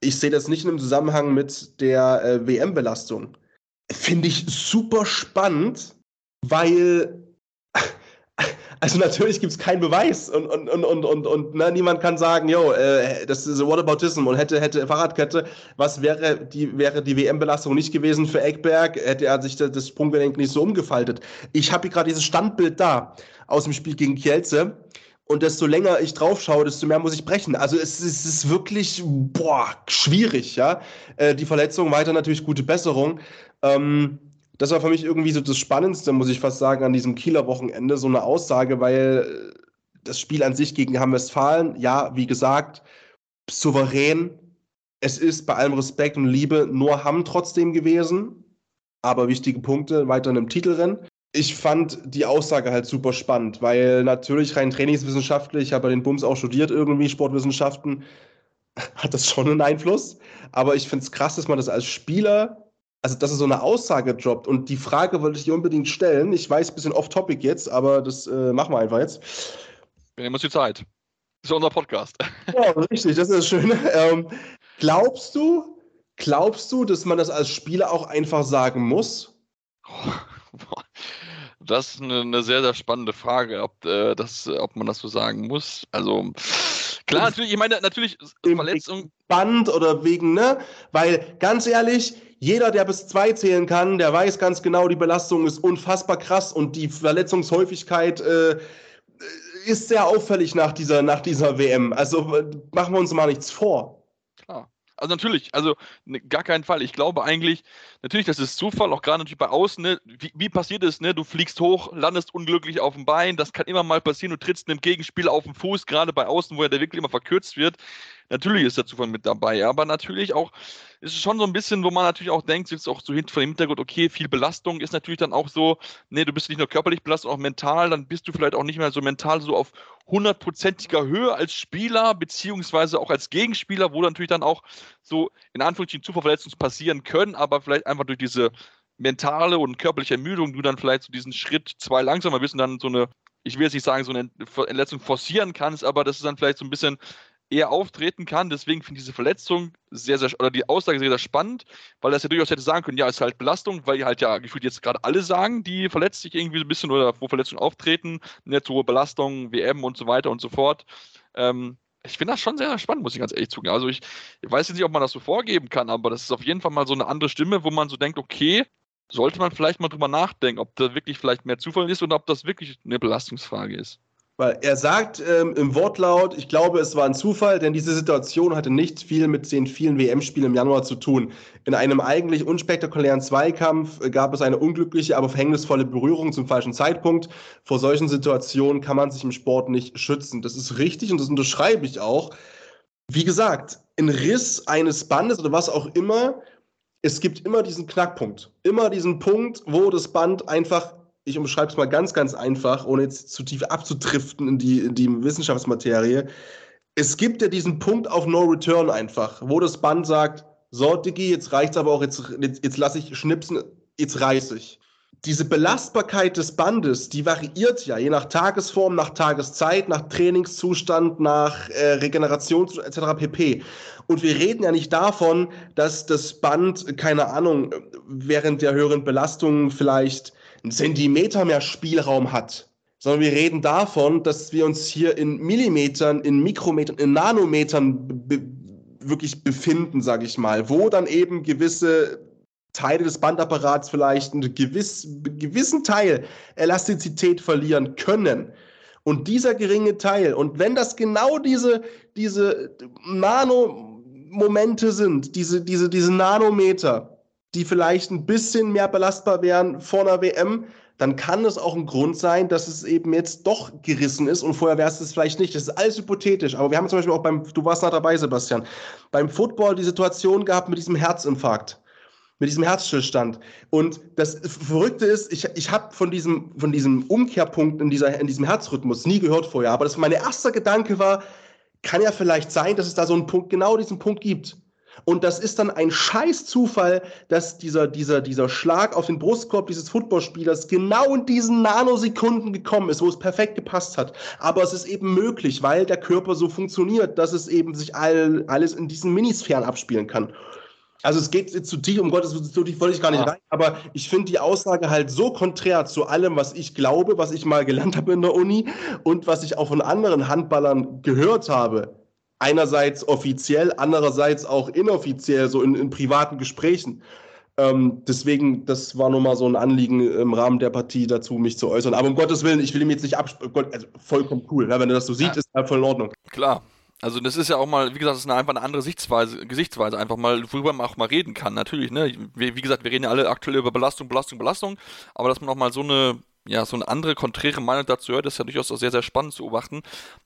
ich sehe das nicht in einem Zusammenhang mit der äh, WM-Belastung. Finde ich super spannend, weil also natürlich gibt es keinen Beweis und, und, und, und, und, und ne, niemand kann sagen, yo, äh, das ist Whataboutism und hätte, hätte Fahrradkette. Was wäre die, wäre die WM-Belastung nicht gewesen für Eckberg, hätte er sich das, das Sprunggelenk nicht so umgefaltet. Ich habe hier gerade dieses Standbild da aus dem Spiel gegen Kielce. Und desto länger ich drauf schaue, desto mehr muss ich brechen. Also es, es ist wirklich boah, schwierig, ja. Äh, die Verletzung, weiter natürlich gute Besserung. Ähm, das war für mich irgendwie so das Spannendste, muss ich fast sagen, an diesem Kieler Wochenende, so eine Aussage, weil das Spiel an sich gegen Hamm-Westfalen, ja, wie gesagt, souverän. Es ist bei allem Respekt und Liebe nur Hamm trotzdem gewesen, aber wichtige Punkte weiter in einem Titelrennen. Ich fand die Aussage halt super spannend, weil natürlich rein trainingswissenschaftlich, ich habe ja den Bums auch studiert irgendwie, Sportwissenschaften, hat das schon einen Einfluss. Aber ich finde es krass, dass man das als Spieler also dass er so eine Aussage droppt. Und die Frage wollte ich dir unbedingt stellen. Ich weiß, ein bisschen off-topic jetzt, aber das äh, machen wir einfach jetzt. Wir nehmen uns die Zeit. Das ist unser Podcast. Ja, richtig, das ist das Schöne. Ähm, glaubst du, glaubst du, dass man das als Spieler auch einfach sagen muss? Das ist eine, eine sehr, sehr spannende Frage, ob, äh, das, ob man das so sagen muss. Also klar, natürlich, ich meine, natürlich Verletzung. Band oder wegen, ne? Weil ganz ehrlich, jeder, der bis zwei zählen kann, der weiß ganz genau, die Belastung ist unfassbar krass und die Verletzungshäufigkeit äh, ist sehr auffällig nach dieser, nach dieser WM. Also machen wir uns mal nichts vor. Klar. Also natürlich, also ne, gar keinen Fall. Ich glaube eigentlich, natürlich, das ist Zufall, auch gerade natürlich bei Außen. Ne? Wie, wie, passiert es? Ne? Du fliegst hoch, landest unglücklich auf dem Bein. Das kann immer mal passieren. Du trittst einem Gegenspieler auf den Fuß, gerade bei Außen, wo er der wirklich immer verkürzt wird. Natürlich ist der Zufall mit dabei, aber natürlich auch ist es schon so ein bisschen, wo man natürlich auch denkt, jetzt auch so hinter dem Hintergrund, okay, viel Belastung ist natürlich dann auch so, nee, du bist nicht nur körperlich belastet, auch mental, dann bist du vielleicht auch nicht mehr so mental so auf hundertprozentiger Höhe als Spieler, beziehungsweise auch als Gegenspieler, wo natürlich dann auch so in Anführungsstrichen Zufallverletzungen passieren können, aber vielleicht einfach durch diese mentale und körperliche Ermüdung du dann vielleicht so diesen Schritt zwei langsamer bist und dann so eine ich will jetzt nicht sagen, so eine Verletzung forcieren kannst, aber das ist dann vielleicht so ein bisschen eher auftreten kann. Deswegen finde ich diese Verletzung sehr, sehr, oder die Aussage sehr, sehr spannend, weil das ja durchaus hätte sagen können, ja, ist halt Belastung, weil halt ja gefühlt jetzt gerade alle sagen, die verletzt sich irgendwie ein bisschen oder wo Verletzungen auftreten, nicht hohe Belastung, WM und so weiter und so fort. Ähm, ich finde das schon sehr, spannend, muss ich ganz ehrlich zugeben. Also ich, ich weiß jetzt nicht, ob man das so vorgeben kann, aber das ist auf jeden Fall mal so eine andere Stimme, wo man so denkt, okay, sollte man vielleicht mal drüber nachdenken, ob da wirklich vielleicht mehr Zufall ist oder ob das wirklich eine Belastungsfrage ist. Weil er sagt ähm, im Wortlaut, ich glaube, es war ein Zufall, denn diese Situation hatte nicht viel mit den vielen WM-Spielen im Januar zu tun. In einem eigentlich unspektakulären Zweikampf äh, gab es eine unglückliche, aber verhängnisvolle Berührung zum falschen Zeitpunkt. Vor solchen Situationen kann man sich im Sport nicht schützen. Das ist richtig und das unterschreibe ich auch. Wie gesagt, ein Riss eines Bandes oder was auch immer es gibt immer diesen Knackpunkt. Immer diesen Punkt, wo das Band einfach, ich umschreibe es mal ganz, ganz einfach, ohne jetzt zu tief abzudriften in die, in die Wissenschaftsmaterie. Es gibt ja diesen Punkt auf No Return einfach, wo das Band sagt, so, Diggi, jetzt reicht's aber auch, jetzt, jetzt, jetzt lasse ich schnipsen, jetzt reiß ich. Diese Belastbarkeit des Bandes, die variiert ja je nach Tagesform, nach Tageszeit, nach Trainingszustand, nach äh, Regeneration etc. pp. Und wir reden ja nicht davon, dass das Band, keine Ahnung, während der höheren Belastungen vielleicht einen Zentimeter mehr Spielraum hat, sondern wir reden davon, dass wir uns hier in Millimetern, in Mikrometern, in Nanometern be wirklich befinden, sage ich mal, wo dann eben gewisse Teile des Bandapparats vielleicht einen gewiss, gewissen Teil Elastizität verlieren können. Und dieser geringe Teil, und wenn das genau diese, diese Nanomomente sind, diese, diese, diese Nanometer, die vielleicht ein bisschen mehr belastbar wären vor einer WM, dann kann es auch ein Grund sein, dass es eben jetzt doch gerissen ist und vorher wäre es es vielleicht nicht. Das ist alles hypothetisch. Aber wir haben zum Beispiel auch beim, du warst noch dabei, Sebastian, beim Football die Situation gehabt mit diesem Herzinfarkt mit diesem Herzstillstand. Und das Verrückte ist, ich, ich habe von diesem, von diesem Umkehrpunkt in, dieser, in diesem Herzrhythmus nie gehört vorher. Aber das mein erster Gedanke war, kann ja vielleicht sein, dass es da so einen Punkt, genau diesen Punkt gibt. Und das ist dann ein scheiß Zufall, dass dieser, dieser, dieser Schlag auf den Brustkorb dieses Footballspielers genau in diesen Nanosekunden gekommen ist, wo es perfekt gepasst hat. Aber es ist eben möglich, weil der Körper so funktioniert, dass es eben sich all, alles in diesen Minisphären abspielen kann. Also es geht jetzt zu tief, um Gottes Willen, so tief wollte ich gar nicht ah. rein, aber ich finde die Aussage halt so konträr zu allem, was ich glaube, was ich mal gelernt habe in der Uni und was ich auch von anderen Handballern gehört habe. Einerseits offiziell, andererseits auch inoffiziell, so in, in privaten Gesprächen. Ähm, deswegen, das war nur mal so ein Anliegen im Rahmen der Partie dazu, mich zu äußern. Aber um Gottes Willen, ich will ihm jetzt nicht absprechen. Also vollkommen cool. Ne? Wenn er das so sieht, ja. ist er voll in Ordnung. Klar, also das ist ja auch mal, wie gesagt, das ist eine, einfach eine andere Sichtweise, Gesichtsweise, einfach mal, worüber man auch mal reden kann, natürlich, ne? Wie, wie gesagt, wir reden ja alle aktuell über Belastung, Belastung, Belastung, aber dass man auch mal so eine ja, so eine andere konträre Meinung dazu hört, ist ja durchaus auch sehr, sehr spannend zu beobachten.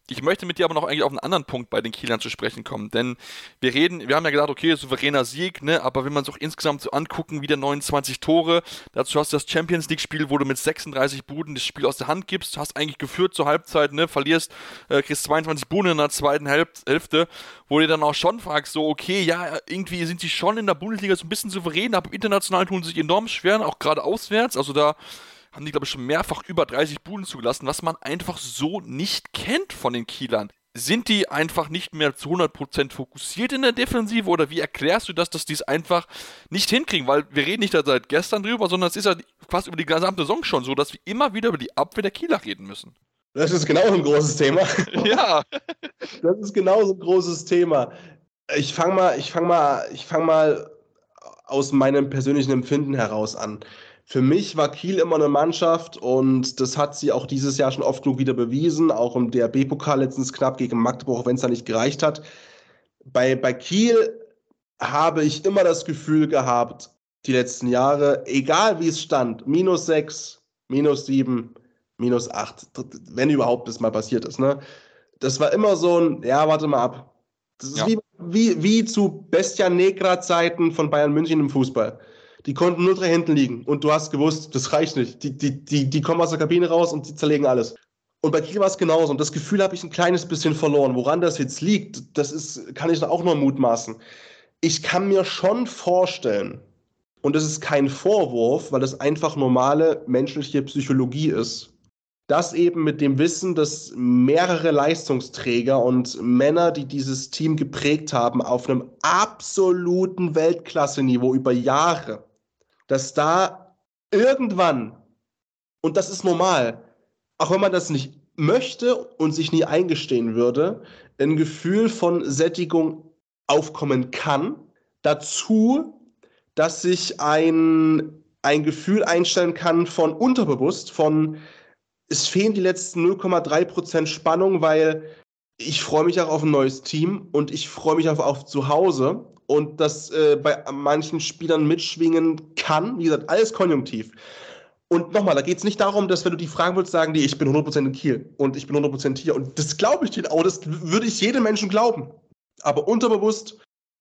Ich möchte mit dir aber noch eigentlich auf einen anderen Punkt bei den Kielern zu sprechen kommen, denn wir reden, wir haben ja gesagt, okay, souveräner Sieg, ne, aber wenn man sich auch insgesamt so angucken, wieder 29 Tore, dazu hast du das Champions League Spiel, wo du mit 36 Buden das Spiel aus der Hand gibst, hast eigentlich geführt zur Halbzeit, ne, verlierst, äh, kriegst 22 Buden in der zweiten Hälfte, wo du dann auch schon fragst, so, okay, ja, irgendwie sind sie schon in der Bundesliga so ein bisschen souverän, aber international tun sie sich enorm schwer, auch gerade auswärts, also da haben die, glaube ich, schon mehrfach über 30 Buden zugelassen, was man einfach so nicht kennt von den Kielern. Sind die einfach nicht mehr zu 100% fokussiert in der Defensive oder wie erklärst du das, dass die es einfach nicht hinkriegen? Weil wir reden nicht seit gestern drüber, sondern es ist ja fast über die gesamte Saison schon so, dass wir immer wieder über die Abwehr der Kieler reden müssen. Das ist genau ein großes Thema. ja. Das ist genau so ein großes Thema. Ich fange mal, ich fange mal, ich fange mal aus meinem persönlichen Empfinden heraus an für mich war Kiel immer eine Mannschaft und das hat sie auch dieses Jahr schon oft genug wieder bewiesen, auch im DRB-Pokal letztens knapp gegen Magdeburg, wenn es da nicht gereicht hat. Bei, bei Kiel habe ich immer das Gefühl gehabt, die letzten Jahre, egal wie es stand, minus sechs, minus sieben, minus acht, wenn überhaupt das mal passiert ist. Ne? Das war immer so ein, ja, warte mal ab. Das ist ja. wie, wie, wie zu Bestia Negra-Zeiten von Bayern München im Fußball. Die konnten nur drei hinten liegen. Und du hast gewusst, das reicht nicht. Die, die, die, die kommen aus der Kabine raus und die zerlegen alles. Und bei Kiel war es genauso. Und das Gefühl habe ich ein kleines bisschen verloren. Woran das jetzt liegt, das ist, kann ich auch nur mutmaßen. Ich kann mir schon vorstellen, und das ist kein Vorwurf, weil das einfach normale menschliche Psychologie ist, dass eben mit dem Wissen, dass mehrere Leistungsträger und Männer, die dieses Team geprägt haben, auf einem absoluten Weltklasse-Niveau über Jahre dass da irgendwann, und das ist normal, auch wenn man das nicht möchte und sich nie eingestehen würde, ein Gefühl von Sättigung aufkommen kann. Dazu, dass sich ein, ein Gefühl einstellen kann von unterbewusst, von es fehlen die letzten 0,3% Spannung, weil ich freue mich auch auf ein neues Team und ich freue mich auch auf zu Hause und das äh, bei manchen Spielern mitschwingen kann. Wie gesagt, alles konjunktiv. Und nochmal, da geht es nicht darum, dass wenn du die fragen willst, sagen die, ich bin 100% in Kiel und ich bin 100% hier. Und das glaube ich dir auch, das würde ich jedem Menschen glauben. Aber unterbewusst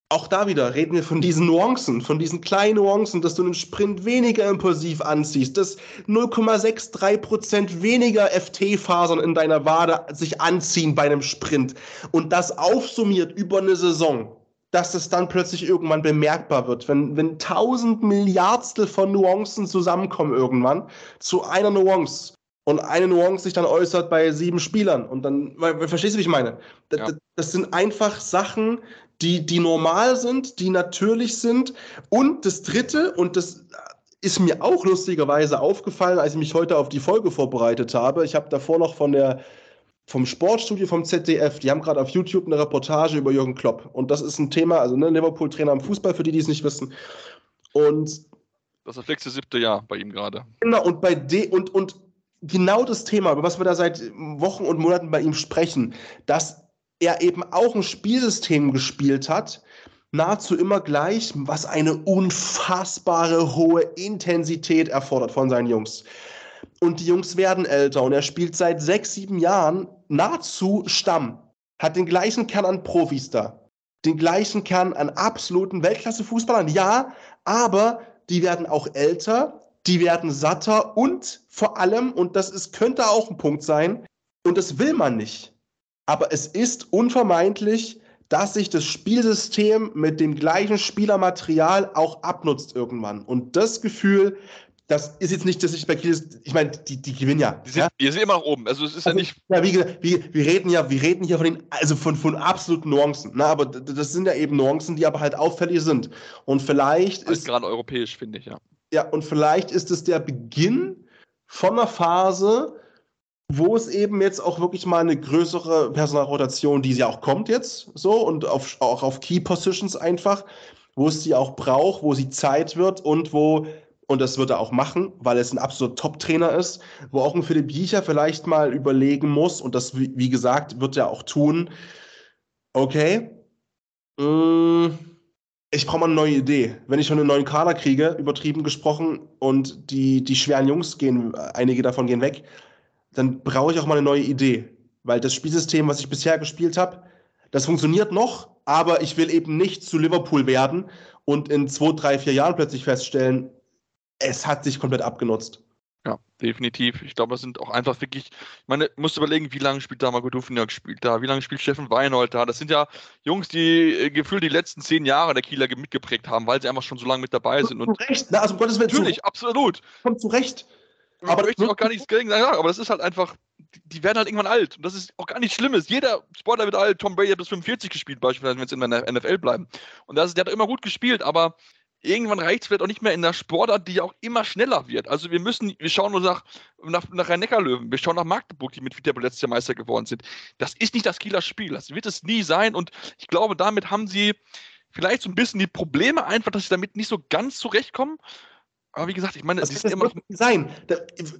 auch da wieder reden wir von diesen Nuancen, von diesen kleinen Nuancen, dass du einen Sprint weniger impulsiv anziehst, dass 0,63% weniger FT-Fasern in deiner Wade sich anziehen bei einem Sprint und das aufsummiert über eine Saison, dass es dann plötzlich irgendwann bemerkbar wird, wenn, wenn tausend Milliardstel von Nuancen zusammenkommen irgendwann zu einer Nuance und eine Nuance sich dann äußert bei sieben Spielern und dann, verstehst du, wie ich meine? Das, ja. das sind einfach Sachen, die, die normal sind, die natürlich sind. Und das Dritte, und das ist mir auch lustigerweise aufgefallen, als ich mich heute auf die Folge vorbereitet habe. Ich habe davor noch von der vom Sportstudio vom ZDF, die haben gerade auf YouTube eine Reportage über Jürgen Klopp. Und das ist ein Thema, also ne, Liverpool-Trainer im Fußball, für die, die es nicht wissen. Und das ist das sechste, siebte Jahr bei ihm gerade. Genau, und bei de und, und genau das Thema, über was wir da seit Wochen und Monaten bei ihm sprechen, dass er eben auch ein Spielsystem gespielt hat, nahezu immer gleich, was eine unfassbare hohe Intensität erfordert von seinen Jungs. Und die Jungs werden älter und er spielt seit sechs, sieben Jahren nahezu Stamm, hat den gleichen Kern an Profis da, den gleichen Kern an absoluten Weltklasse-Fußballern, ja, aber die werden auch älter, die werden satter und vor allem, und das ist, könnte auch ein Punkt sein, und das will man nicht aber es ist unvermeidlich, dass sich das Spielsystem mit dem gleichen Spielermaterial auch abnutzt irgendwann. Und das Gefühl, das ist jetzt nicht, dass ich bei Kiel, ich meine, die, die gewinnen ja. Die sind, ja? Die sind immer noch oben. Also es ist also, ja nicht. Ja, wie gesagt, wir, wir reden ja, wir reden hier von den, also von, von absoluten Nuancen. Ne? Aber das sind ja eben Nuancen, die aber halt auffällig sind. Und vielleicht ist. gerade europäisch, finde ich, ja. Ja, und vielleicht ist es der Beginn von einer Phase, wo es eben jetzt auch wirklich mal eine größere Personalrotation, die sie auch kommt jetzt, so und auf, auch auf Key Positions einfach, wo es sie auch braucht, wo sie Zeit wird und wo, und das wird er auch machen, weil es ein absoluter Top-Trainer ist, wo auch ein Philipp Jiecher vielleicht mal überlegen muss, und das, wie, gesagt, wird er auch tun, okay, mm, ich brauche mal eine neue Idee. Wenn ich schon einen neuen Kader kriege, übertrieben gesprochen, und die, die schweren Jungs gehen, einige davon gehen weg, dann brauche ich auch mal eine neue Idee. Weil das Spielsystem, was ich bisher gespielt habe, das funktioniert noch, aber ich will eben nicht zu Liverpool werden und in zwei, drei, vier Jahren plötzlich feststellen, es hat sich komplett abgenutzt. Ja, definitiv. Ich glaube, es sind auch einfach wirklich, ich meine, musst überlegen, wie lange spielt da Marco Dufniak gespielt da, wie lange spielt Steffen Weinhold da. Das sind ja Jungs, die äh, gefühlt die letzten zehn Jahre der Kieler mitgeprägt haben, weil sie einfach schon so lange mit dabei sind. Und zu Recht, Na, also um Gottes Willen. Natürlich, zu, absolut. Kommt zu Recht. Aber ich möchte auch gar nichts gegen sagen, aber das ist halt einfach, die werden halt irgendwann alt. Und das ist auch gar nichts Schlimmes. Jeder Sportler wird alt. Tom Brady hat bis 45 gespielt, beispielsweise, wenn wir jetzt in der NFL bleiben. Und das der hat immer gut gespielt, aber irgendwann reicht es vielleicht auch nicht mehr in der Sportart, die ja auch immer schneller wird. Also wir müssen, wir schauen nur nach, nach, nach Rhein-Neckar-Löwen, wir schauen nach Magdeburg, die mit Viterbo letztes Jahr Meister geworden sind. Das ist nicht das Kieler Spiel. Das wird es nie sein. Und ich glaube, damit haben sie vielleicht so ein bisschen die Probleme einfach, dass sie damit nicht so ganz zurechtkommen. Aber wie gesagt, ich meine, das wird immer sein.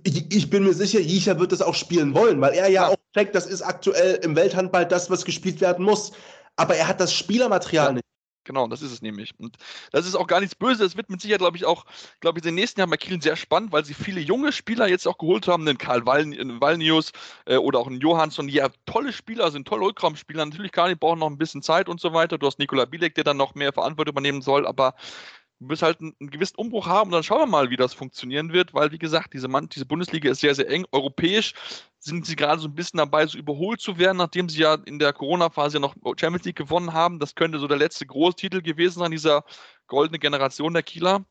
Ich, bin mir sicher, Jicha wird das auch spielen wollen, weil er ja, ja, auch checkt, das ist aktuell im Welthandball das, was gespielt werden muss. Aber er hat das Spielermaterial ja. nicht. Genau, das ist es nämlich. Und das ist auch gar nichts Böses. Das wird mit Sicherheit, glaube ich, auch, glaube ich, in den nächsten Jahren bei Kiel sehr spannend, weil sie viele junge Spieler jetzt auch geholt haben, den Karl Wallnius äh, oder auch einen Johansson, die ja tolle Spieler sind, tolle Rückraumspieler. Natürlich, die brauchen noch ein bisschen Zeit und so weiter. Du hast Nikola Bilek, der dann noch mehr Verantwortung übernehmen soll, aber du wirst halt einen, einen, gewissen Umbruch haben und dann schauen wir mal, wie das funktionieren wird, weil wie gesagt, diese, Mann, diese Bundesliga ist sehr, sehr eng. Europäisch sind sie gerade so ein bisschen dabei, so überholt zu werden, nachdem sie ja in der Corona-Phase ja noch Champions League gewonnen haben. Das könnte so der letzte Großtitel gewesen sein, dieser goldene Generation der Kieler.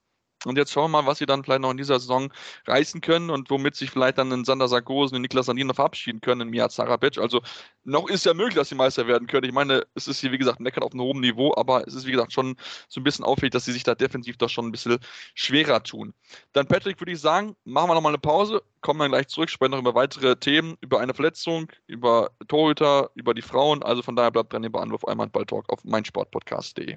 Und jetzt schauen wir mal, was sie dann vielleicht noch in dieser Saison reißen können und womit sich vielleicht dann ein Sander Sargosen und Niklas Sandin noch verabschieden können in Mia Zarabic. Also noch ist ja möglich, dass sie Meister werden können. Ich meine, es ist hier, wie gesagt, Meckern auf einem hohen Niveau, aber es ist, wie gesagt, schon so ein bisschen auffällig, dass sie sich da defensiv doch schon ein bisschen schwerer tun. Dann, Patrick, würde ich sagen, machen wir nochmal eine Pause, kommen dann gleich zurück, sprechen noch über weitere Themen, über eine Verletzung, über Torhüter, über die Frauen. Also von daher bleibt dran bei Anwurf einmal Balltalk auf meinsportpodcast.de.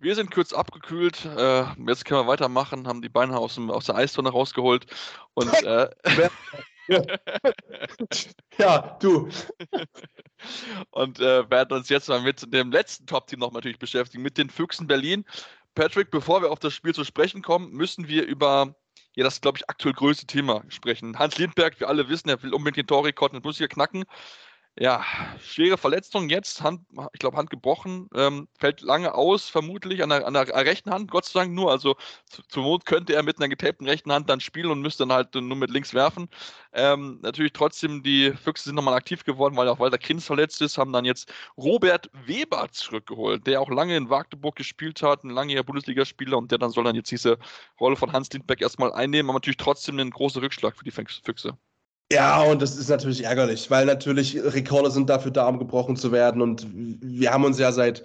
Wir sind kurz abgekühlt. Äh, jetzt können wir weitermachen, haben die Beine aus, dem, aus der Eistonne rausgeholt. Und, äh, ja, du. und äh, werden uns jetzt mal mit dem letzten Top-Team noch natürlich beschäftigen, mit den Füchsen Berlin. Patrick, bevor wir auf das Spiel zu sprechen kommen, müssen wir über ja, das, glaube ich, aktuell größte Thema sprechen. Hans Lindberg, wir alle wissen, er will unbedingt den Torrekord der Bundesliga knacken. Ja, schwere Verletzung jetzt, Hand, ich glaube Hand gebrochen, ähm, fällt lange aus, vermutlich an der, an der rechten Hand, Gott sei Dank nur. Also zu, zur Not könnte er mit einer getapten rechten Hand dann spielen und müsste dann halt nur mit links werfen. Ähm, natürlich trotzdem, die Füchse sind nochmal aktiv geworden, weil auch Walter Krins verletzt ist, haben dann jetzt Robert Weber zurückgeholt, der auch lange in Magdeburg gespielt hat, ein langjähriger Bundesligaspieler und der dann soll dann jetzt diese Rolle von Hans Lindberg erstmal einnehmen, aber natürlich trotzdem ein großer Rückschlag für die Füchse. Ja, und das ist natürlich ärgerlich, weil natürlich Rekorde sind dafür da, um gebrochen zu werden. Und wir haben uns ja seit,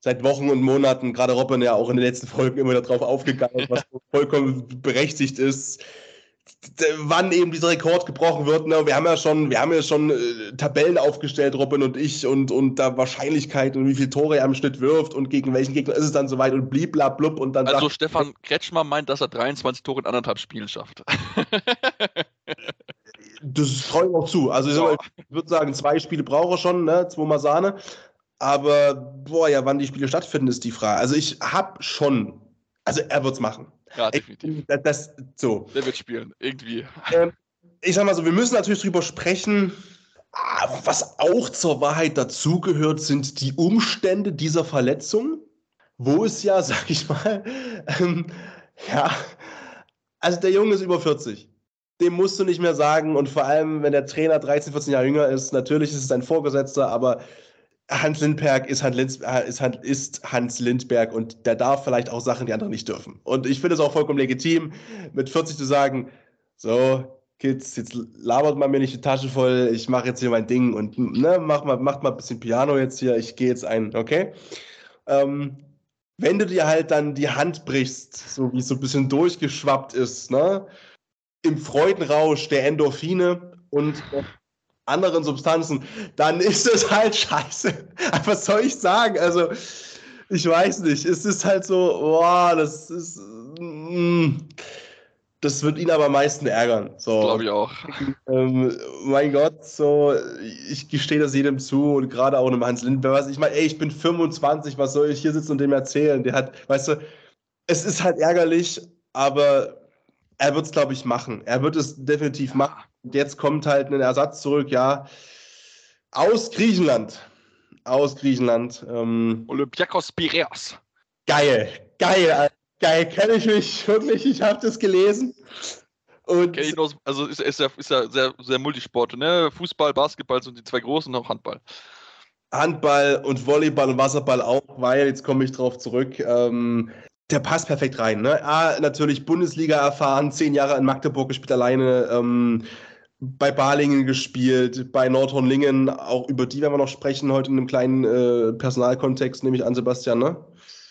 seit Wochen und Monaten, gerade Robin ja auch in den letzten Folgen immer darauf aufgegangen, was vollkommen berechtigt ist, wann eben dieser Rekord gebrochen wird. Ne? Wir haben ja schon, wir haben ja schon äh, Tabellen aufgestellt, Robin und ich, und, und da Wahrscheinlichkeit und wie viele Tore er im Schnitt wirft und gegen welchen Gegner ist es dann soweit und bliblablub und dann. Also sagt, Stefan Kretschmer meint, dass er 23 Tore in anderthalb Spielen schafft. das traue ich auch zu. Also ich, ja. ich würde sagen, zwei Spiele braucht er schon, ne? zweimal Sahne. Aber boah, ja, wann die Spiele stattfinden, ist die Frage. Also ich habe schon, also er wird es machen. Ja, definitiv. Das, das, so. Der wird spielen, irgendwie. Ähm, ich sag mal so, wir müssen natürlich drüber sprechen. Ah, was auch zur Wahrheit dazugehört, sind die Umstände dieser Verletzung, wo es ja, sag ich mal, ähm, ja, also der Junge ist über 40 dem musst du nicht mehr sagen. Und vor allem, wenn der Trainer 13, 14 Jahre jünger ist, natürlich ist es ein Vorgesetzter, aber Hans Lindberg ist, Hans, Lind, ist, Hans Lindberg und der darf vielleicht auch Sachen, die andere nicht dürfen. Und ich finde es auch vollkommen legitim, mit 40 zu sagen, so, Kids, jetzt labert mal mir nicht die Tasche voll, ich mache jetzt hier mein Ding und ne, mach mal, macht mal ein bisschen Piano jetzt hier, ich gehe jetzt ein, okay? Ähm, wenn du dir halt dann die Hand brichst, so wie es so ein bisschen durchgeschwappt ist, ne? Im Freudenrausch der Endorphine und anderen Substanzen, dann ist es halt scheiße. Was soll ich sagen? Also, ich weiß nicht. Es ist halt so, boah, das ist. Mm, das wird ihn aber am meisten ärgern. So. Glaube ich auch. Ähm, mein Gott, so, ich gestehe das jedem zu und gerade auch einem Hans Lindberg. Ich meine, ey, ich bin 25, was soll ich hier sitzen und dem erzählen? Der hat, weißt du, es ist halt ärgerlich, aber er wird es, glaube ich, machen. Er wird es definitiv machen. Und jetzt kommt halt ein Ersatz zurück, ja, aus Griechenland. Aus Griechenland. Ähm, Olympiakos Piraeus. Geil, geil, geil. Kenne ich mich wirklich. Ich habe das gelesen. Und ich nur, also ist, ist, ja, ist ja sehr, sehr Multisport. Ne? Fußball, Basketball sind die zwei großen und auch Handball. Handball und Volleyball und Wasserball auch, weil, jetzt komme ich drauf zurück, ähm, der passt perfekt rein. Ne? A, natürlich Bundesliga erfahren, zehn Jahre in Magdeburg gespielt alleine, ähm, bei Balingen gespielt, bei Nordhornlingen, auch über die werden wir noch sprechen heute in einem kleinen äh, Personalkontext, nehme ich an, Sebastian, ne?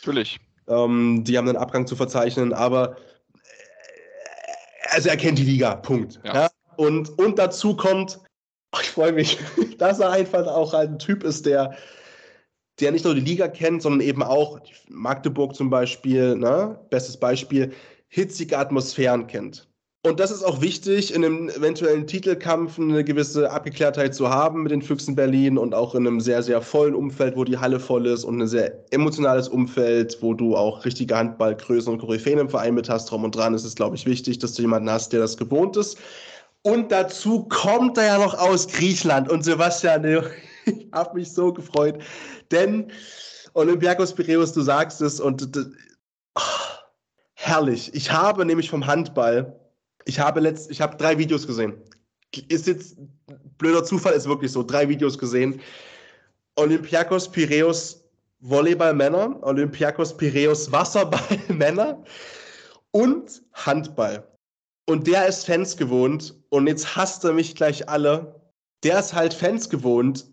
Natürlich. Ähm, die haben einen Abgang zu verzeichnen, aber äh, also er kennt die Liga, Punkt. Ja. ja? Und, und dazu kommt, ich freue mich, dass er einfach auch ein Typ ist, der der nicht nur die Liga kennt, sondern eben auch Magdeburg zum Beispiel, ne? bestes Beispiel, hitzige Atmosphären kennt. Und das ist auch wichtig, in einem eventuellen Titelkampf eine gewisse Abgeklärtheit zu haben mit den Füchsen Berlin und auch in einem sehr, sehr vollen Umfeld, wo die Halle voll ist und ein sehr emotionales Umfeld, wo du auch richtige Handballgrößen und Koryphäen im Verein mit hast. Drum und dran ist es, glaube ich, wichtig, dass du jemanden hast, der das gewohnt ist. Und dazu kommt er ja noch aus Griechenland. Und Sebastian, ich habe mich so gefreut, denn Olympiakos Piraeus, du sagst es und oh, herrlich. Ich habe nämlich vom Handball, ich habe letzt, ich habe drei Videos gesehen. Ist jetzt blöder Zufall, ist wirklich so, drei Videos gesehen. Olympiakos Piraeus Volleyball Männer, Olympiakos Piraeus Wasserball Männer und Handball. Und der ist Fans gewohnt und jetzt hasst er mich gleich alle. Der ist halt Fans gewohnt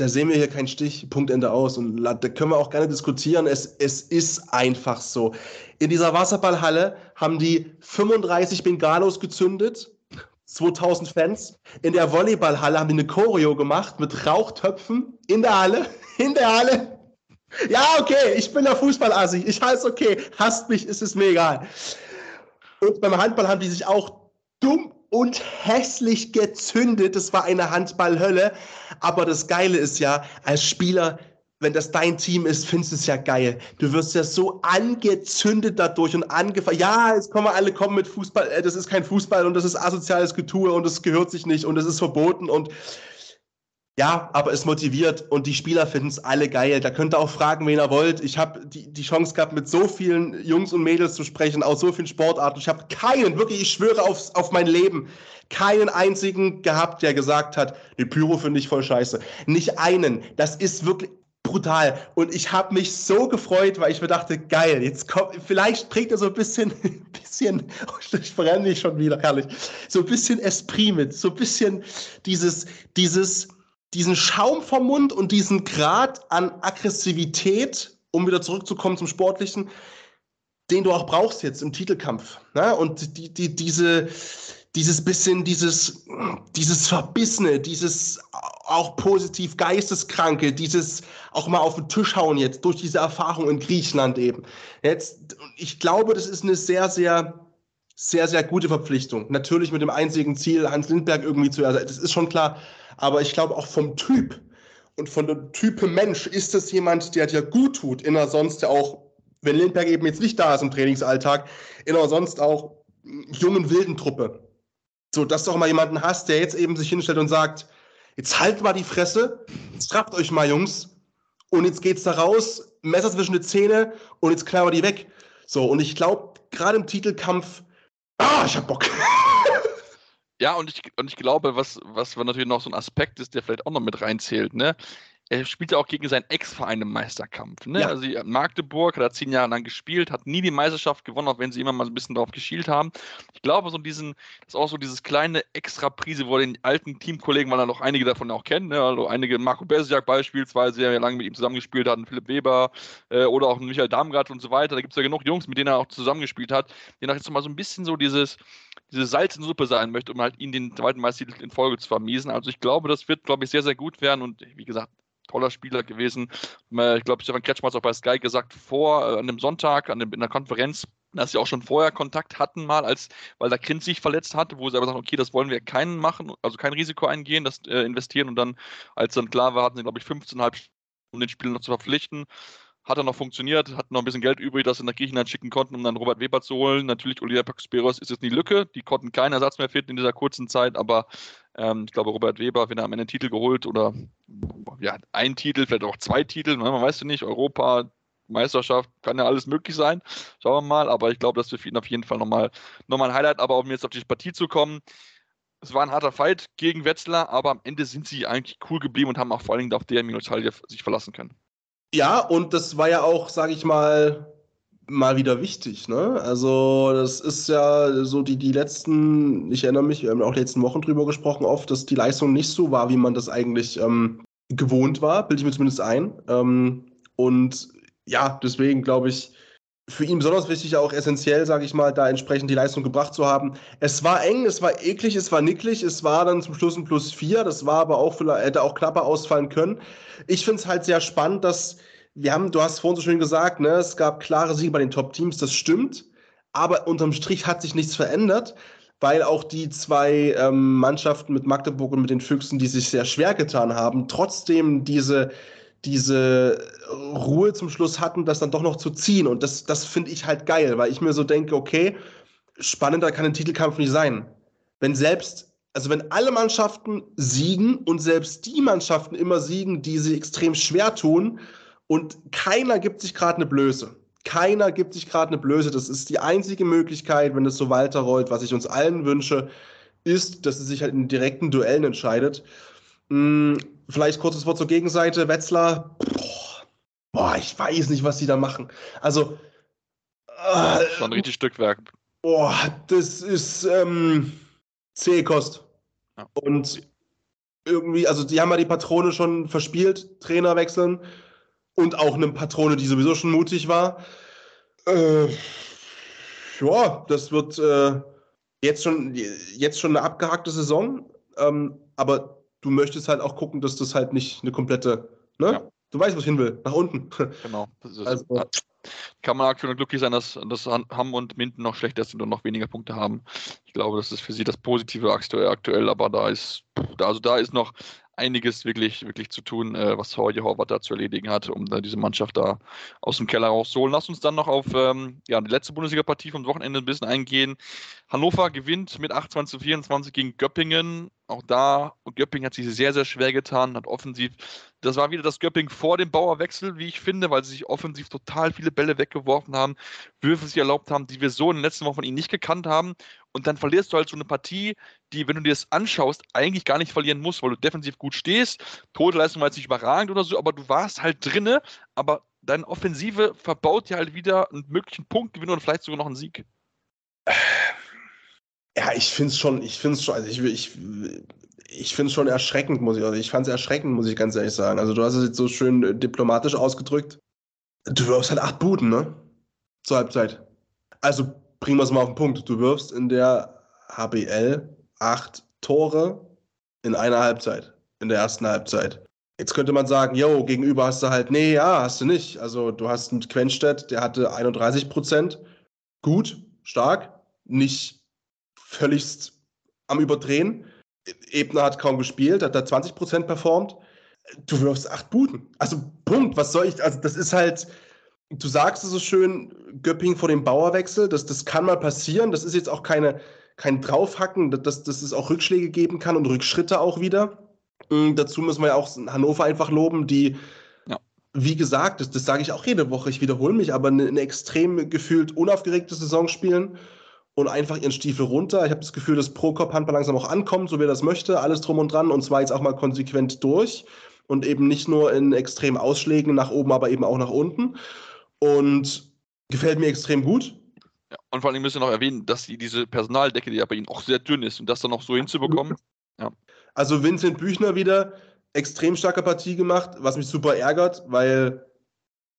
da sehen wir hier keinen Stich, Punkt Ende aus. Und da können wir auch gerne diskutieren. Es, es ist einfach so. In dieser Wasserballhalle haben die 35 Bengalos gezündet, 2000 Fans. In der Volleyballhalle haben die eine Choreo gemacht mit Rauchtöpfen in der Halle, in der Halle. Ja, okay, ich bin der Fußballassi. Ich heiße okay. Hasst mich, ist es mir egal. Und beim Handball haben die sich auch dumm und hässlich gezündet. Das war eine Handballhölle. Aber das Geile ist ja, als Spieler, wenn das dein Team ist, findest du es ja geil. Du wirst ja so angezündet dadurch und angefangen. Ja, jetzt kommen wir alle kommen mit Fußball. Äh, das ist kein Fußball und das ist asoziales Getue und das gehört sich nicht und das ist verboten und ja, aber es motiviert und die Spieler finden es alle geil. Da könnt ihr auch fragen, wen ihr wollt. Ich habe die, die Chance gehabt, mit so vielen Jungs und Mädels zu sprechen, aus so vielen Sportarten. Ich habe keinen, wirklich, ich schwöre aufs, auf mein Leben, keinen einzigen gehabt, der gesagt hat, die Pyro finde ich voll scheiße. Nicht einen. Das ist wirklich brutal. Und ich habe mich so gefreut, weil ich mir dachte, geil, jetzt kommt, vielleicht bringt er so ein bisschen, bisschen, oh, ich verrenne mich schon wieder, herrlich, so ein bisschen Esprit mit, so ein bisschen dieses, dieses, diesen Schaum vom Mund und diesen Grad an Aggressivität, um wieder zurückzukommen zum Sportlichen, den du auch brauchst jetzt im Titelkampf. Ne? Und die, die, diese, dieses bisschen, dieses, dieses Verbissene, dieses auch positiv Geisteskranke, dieses auch mal auf den Tisch hauen jetzt durch diese Erfahrung in Griechenland eben. Jetzt, ich glaube, das ist eine sehr, sehr, sehr, sehr gute Verpflichtung. Natürlich mit dem einzigen Ziel, Hans Lindberg irgendwie zu ersetzen. Das ist schon klar. Aber ich glaube auch vom Typ und von der Type Mensch ist es jemand, der dir gut tut, in einer sonst auch, wenn Lindberg eben jetzt nicht da ist im Trainingsalltag, in einer sonst auch jungen, wilden Truppe. So, dass du auch mal jemanden hast, der jetzt eben sich hinstellt und sagt, jetzt halt mal die Fresse, jetzt trappt euch mal, Jungs, und jetzt geht's da raus, Messer zwischen die Zähne und jetzt klammern die weg. So, und ich glaube, gerade im Titelkampf, ah, ich hab Bock. Ja, und ich, und ich glaube, was, was natürlich noch so ein Aspekt ist, der vielleicht auch noch mit reinzählt, ne? Er spielt ja auch gegen seinen Ex-Verein im Meisterkampf. Ne? Ja. Also Magdeburg hat er zehn Jahre lang gespielt, hat nie die Meisterschaft gewonnen, auch wenn sie immer mal ein bisschen darauf geschielt haben. Ich glaube, so diesen, das ist auch so dieses kleine Extra-Prise, wo den alten Teamkollegen, weil er noch einige davon auch kennt, ne? also einige, Marco Bersiak beispielsweise, der ja lange mit ihm zusammengespielt hat, Philipp Weber äh, oder auch Michael Damgard und so weiter. Da gibt es ja genug Jungs, mit denen er auch zusammengespielt hat, denen auch jetzt mal so ein bisschen so dieses, diese Salz in Suppe sein möchte, um halt ihn den zweiten Meistertitel in Folge zu vermiesen. Also ich glaube, das wird, glaube ich, sehr, sehr gut werden und wie gesagt, toller Spieler gewesen. Ich glaube, Stefan Kretschmer hat es auch bei Sky gesagt, vor, äh, an dem Sonntag, an dem, in der Konferenz, dass sie auch schon vorher Kontakt hatten, mal, als, weil der Kind sich verletzt hatte, wo sie aber sagen, okay, das wollen wir keinen machen, also kein Risiko eingehen, das äh, investieren und dann, als dann klar war, hatten sie, glaube ich, 15,5 Stunden, um den Spieler noch zu verpflichten hat er noch funktioniert, hat noch ein bisschen Geld übrig, das sie nach Griechenland schicken konnten, um dann Robert Weber zu holen. Natürlich, Olivia Paxperos ist jetzt die Lücke. Die konnten keinen Ersatz mehr finden in dieser kurzen Zeit, aber ähm, ich glaube, Robert Weber, wenn er am Ende einen Titel geholt oder ja, ein Titel, vielleicht auch zwei Titel, ne, man weiß ja nicht, Europa, Meisterschaft, kann ja alles möglich sein. Schauen wir mal, aber ich glaube, das wird für ihn auf jeden Fall nochmal noch mal ein Highlight. Aber um jetzt auf die Partie zu kommen, es war ein harter Fight gegen Wetzlar, aber am Ende sind sie eigentlich cool geblieben und haben auch vor allen Dingen auf der Minotalia sich verlassen können. Ja, und das war ja auch, sage ich mal, mal wieder wichtig. Ne? Also das ist ja so die, die letzten, ich erinnere mich, wir haben auch letzten Wochen drüber gesprochen, oft, dass die Leistung nicht so war, wie man das eigentlich ähm, gewohnt war, bilde ich mir zumindest ein. Ähm, und ja, deswegen glaube ich, für ihn besonders wichtig, auch essentiell, sage ich mal, da entsprechend die Leistung gebracht zu haben. Es war eng, es war eklig, es war nicklig, es war dann zum Schluss ein Plus vier, das war aber auch, hätte auch knapper ausfallen können. Ich finde es halt sehr spannend, dass wir haben, du hast vorhin so schön gesagt, ne, es gab klare Siege bei den Top-Teams, das stimmt, aber unterm Strich hat sich nichts verändert, weil auch die zwei ähm, Mannschaften mit Magdeburg und mit den Füchsen, die sich sehr schwer getan haben, trotzdem diese diese Ruhe zum Schluss hatten, das dann doch noch zu ziehen. Und das, das finde ich halt geil, weil ich mir so denke, okay, spannender kann ein Titelkampf nicht sein. Wenn selbst, also wenn alle Mannschaften siegen und selbst die Mannschaften immer siegen, die sie extrem schwer tun und keiner gibt sich gerade eine Blöße. Keiner gibt sich gerade eine Blöße. Das ist die einzige Möglichkeit, wenn es so weiterrollt, was ich uns allen wünsche, ist, dass es sich halt in direkten Duellen entscheidet. Hm, vielleicht kurzes Wort zur Gegenseite. Wetzlar, boah, boah, ich weiß nicht, was die da machen. Also. Äh, Schon richtig Stückwerk. Boah, das ist ähm, zähe Kost. Ja. Und irgendwie, also die haben ja die Patrone schon verspielt, Trainer wechseln und auch eine Patrone, die sowieso schon mutig war. Äh, ja, das wird äh, jetzt, schon, jetzt schon eine abgehackte Saison. Ähm, aber du möchtest halt auch gucken, dass das halt nicht eine komplette, ne? Ja. Du weißt, wo ich hin will. Nach unten. Genau. also. Kann man aktuell glücklich sein, dass, dass Hamm und Minden noch schlechter sind und noch weniger Punkte haben. Ich glaube, das ist für sie das Positive aktuell, aber da ist, also da ist noch einiges wirklich, wirklich zu tun, äh, was Jorge Horvath da zu erledigen hat, um da diese Mannschaft da aus dem Keller rauszuholen. Lass uns dann noch auf ähm, ja, die letzte Bundesliga-Partie vom Wochenende ein bisschen eingehen. Hannover gewinnt mit 28 zu 24 gegen Göppingen. Auch da, Göppingen hat sich sehr, sehr schwer getan, hat offensiv das war wieder das Göpping vor dem Bauerwechsel, wie ich finde, weil sie sich offensiv total viele Bälle weggeworfen haben, Würfe sich erlaubt haben, die wir so in den letzten Wochen von ihnen nicht gekannt haben. Und dann verlierst du halt so eine Partie, die, wenn du dir das anschaust, eigentlich gar nicht verlieren musst, weil du defensiv gut stehst. Todeleistung war jetzt nicht überragend oder so, aber du warst halt drinne. Aber deine Offensive verbaut dir halt wieder einen möglichen Punktgewinn oder vielleicht sogar noch einen Sieg. Ja, ich finde es schon, ich finde es schon, also ich, ich, ich finde es schon erschreckend, muss ich, also ich fand es erschreckend, muss ich ganz ehrlich sagen. Also du hast es jetzt so schön äh, diplomatisch ausgedrückt. Du wirfst halt acht Buden, ne? Zur Halbzeit. Also bringen wir es mal auf den Punkt. Du wirfst in der HBL acht Tore in einer Halbzeit, in der ersten Halbzeit. Jetzt könnte man sagen, yo, gegenüber hast du halt, nee, ja, hast du nicht. Also du hast einen Quenstedt, der hatte 31 Prozent. Gut, stark, nicht völligst am Überdrehen. Ebner hat kaum gespielt, hat da 20 Prozent performt. Du wirfst acht Buden. Also Punkt. Was soll ich? Also das ist halt. Du sagst es so schön, Göpping vor dem Bauerwechsel. Das, das kann mal passieren. Das ist jetzt auch keine, kein Draufhacken, dass, dass es auch Rückschläge geben kann und Rückschritte auch wieder. Und dazu müssen wir ja auch Hannover einfach loben, die, ja. wie gesagt, das, das sage ich auch jede Woche, ich wiederhole mich, aber eine, eine extrem gefühlt unaufgeregte Saison spielen und einfach ihren Stiefel runter. Ich habe das Gefühl, dass Pro-Cop-Handball langsam auch ankommt, so wie er das möchte, alles drum und dran und zwar jetzt auch mal konsequent durch und eben nicht nur in extremen Ausschlägen nach oben, aber eben auch nach unten. Und gefällt mir extrem gut. Ja, und vor allem müssen wir noch erwähnen, dass die, diese Personaldecke, die ja bei ihnen auch sehr dünn ist und das dann noch so hinzubekommen. Ja. Also Vincent Büchner wieder extrem starke Partie gemacht, was mich super ärgert, weil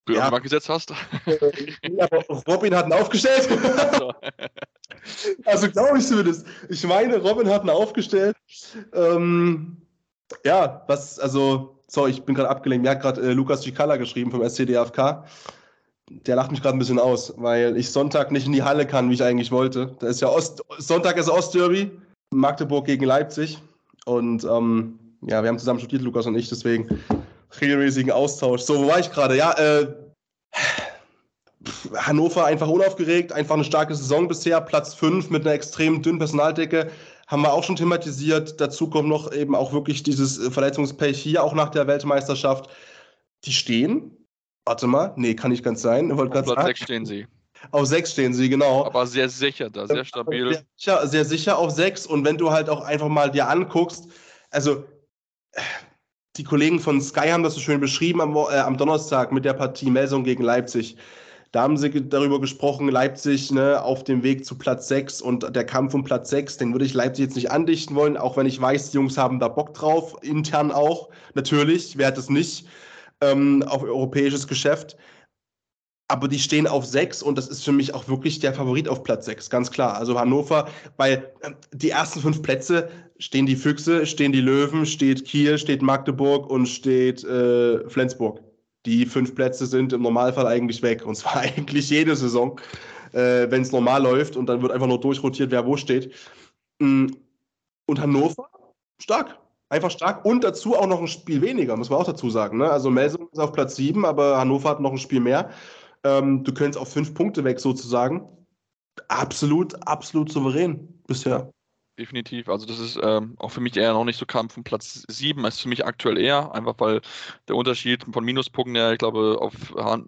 du ja, gesetzt hast. aber Robin hat ihn aufgestellt. also glaube ich zumindest. Ich meine, Robin hat ihn aufgestellt. Ähm, ja, was, also, sorry, ich bin gerade abgelenkt. Mir hat gerade äh, Lukas Cicala geschrieben vom SCDFK. Der lacht mich gerade ein bisschen aus, weil ich Sonntag nicht in die Halle kann, wie ich eigentlich wollte. Da ist ja Ost, Sonntag ist Ostderby, Magdeburg gegen Leipzig. Und ähm, ja, wir haben zusammen studiert, Lukas und ich, deswegen regelmäßigen Austausch. So, wo war ich gerade? Ja, äh, Hannover einfach unaufgeregt, einfach eine starke Saison bisher, Platz 5 mit einer extrem dünnen Personaldecke, haben wir auch schon thematisiert. Dazu kommt noch eben auch wirklich dieses äh, Verletzungspech hier, auch nach der Weltmeisterschaft. Die stehen, warte mal, nee, kann nicht ganz sein. Auf Platz 6 stehen sie. Auf 6 stehen sie, genau. Aber sehr sicher da, sehr stabil. Sehr sicher, sehr sicher auf 6 und wenn du halt auch einfach mal dir anguckst, also die Kollegen von Sky haben das so schön beschrieben am, äh, am Donnerstag mit der Partie Melsung gegen Leipzig. Da haben sie darüber gesprochen, Leipzig ne, auf dem Weg zu Platz 6 und der Kampf um Platz 6, den würde ich Leipzig jetzt nicht andichten wollen, auch wenn ich weiß, die Jungs haben da Bock drauf, intern auch, natürlich, wer hat es nicht, ähm, auf europäisches Geschäft. Aber die stehen auf 6 und das ist für mich auch wirklich der Favorit auf Platz 6, ganz klar. Also Hannover, weil äh, die ersten fünf Plätze stehen die Füchse, stehen die Löwen, steht Kiel, steht Magdeburg und steht äh, Flensburg. Die fünf Plätze sind im Normalfall eigentlich weg. Und zwar eigentlich jede Saison, äh, wenn es normal läuft und dann wird einfach nur durchrotiert, wer wo steht. Mm, und Hannover, stark. Einfach stark. Und dazu auch noch ein Spiel weniger, muss man auch dazu sagen. Ne? Also Melsung ist auf Platz 7, aber Hannover hat noch ein Spiel mehr. Ähm, du könntest auf fünf Punkte weg sozusagen. Absolut, absolut souverän bisher definitiv. Also das ist ähm, auch für mich eher noch nicht so Kampf um Platz 7, ist für mich aktuell eher, einfach weil der Unterschied von Minuspunkten her, ich glaube, auf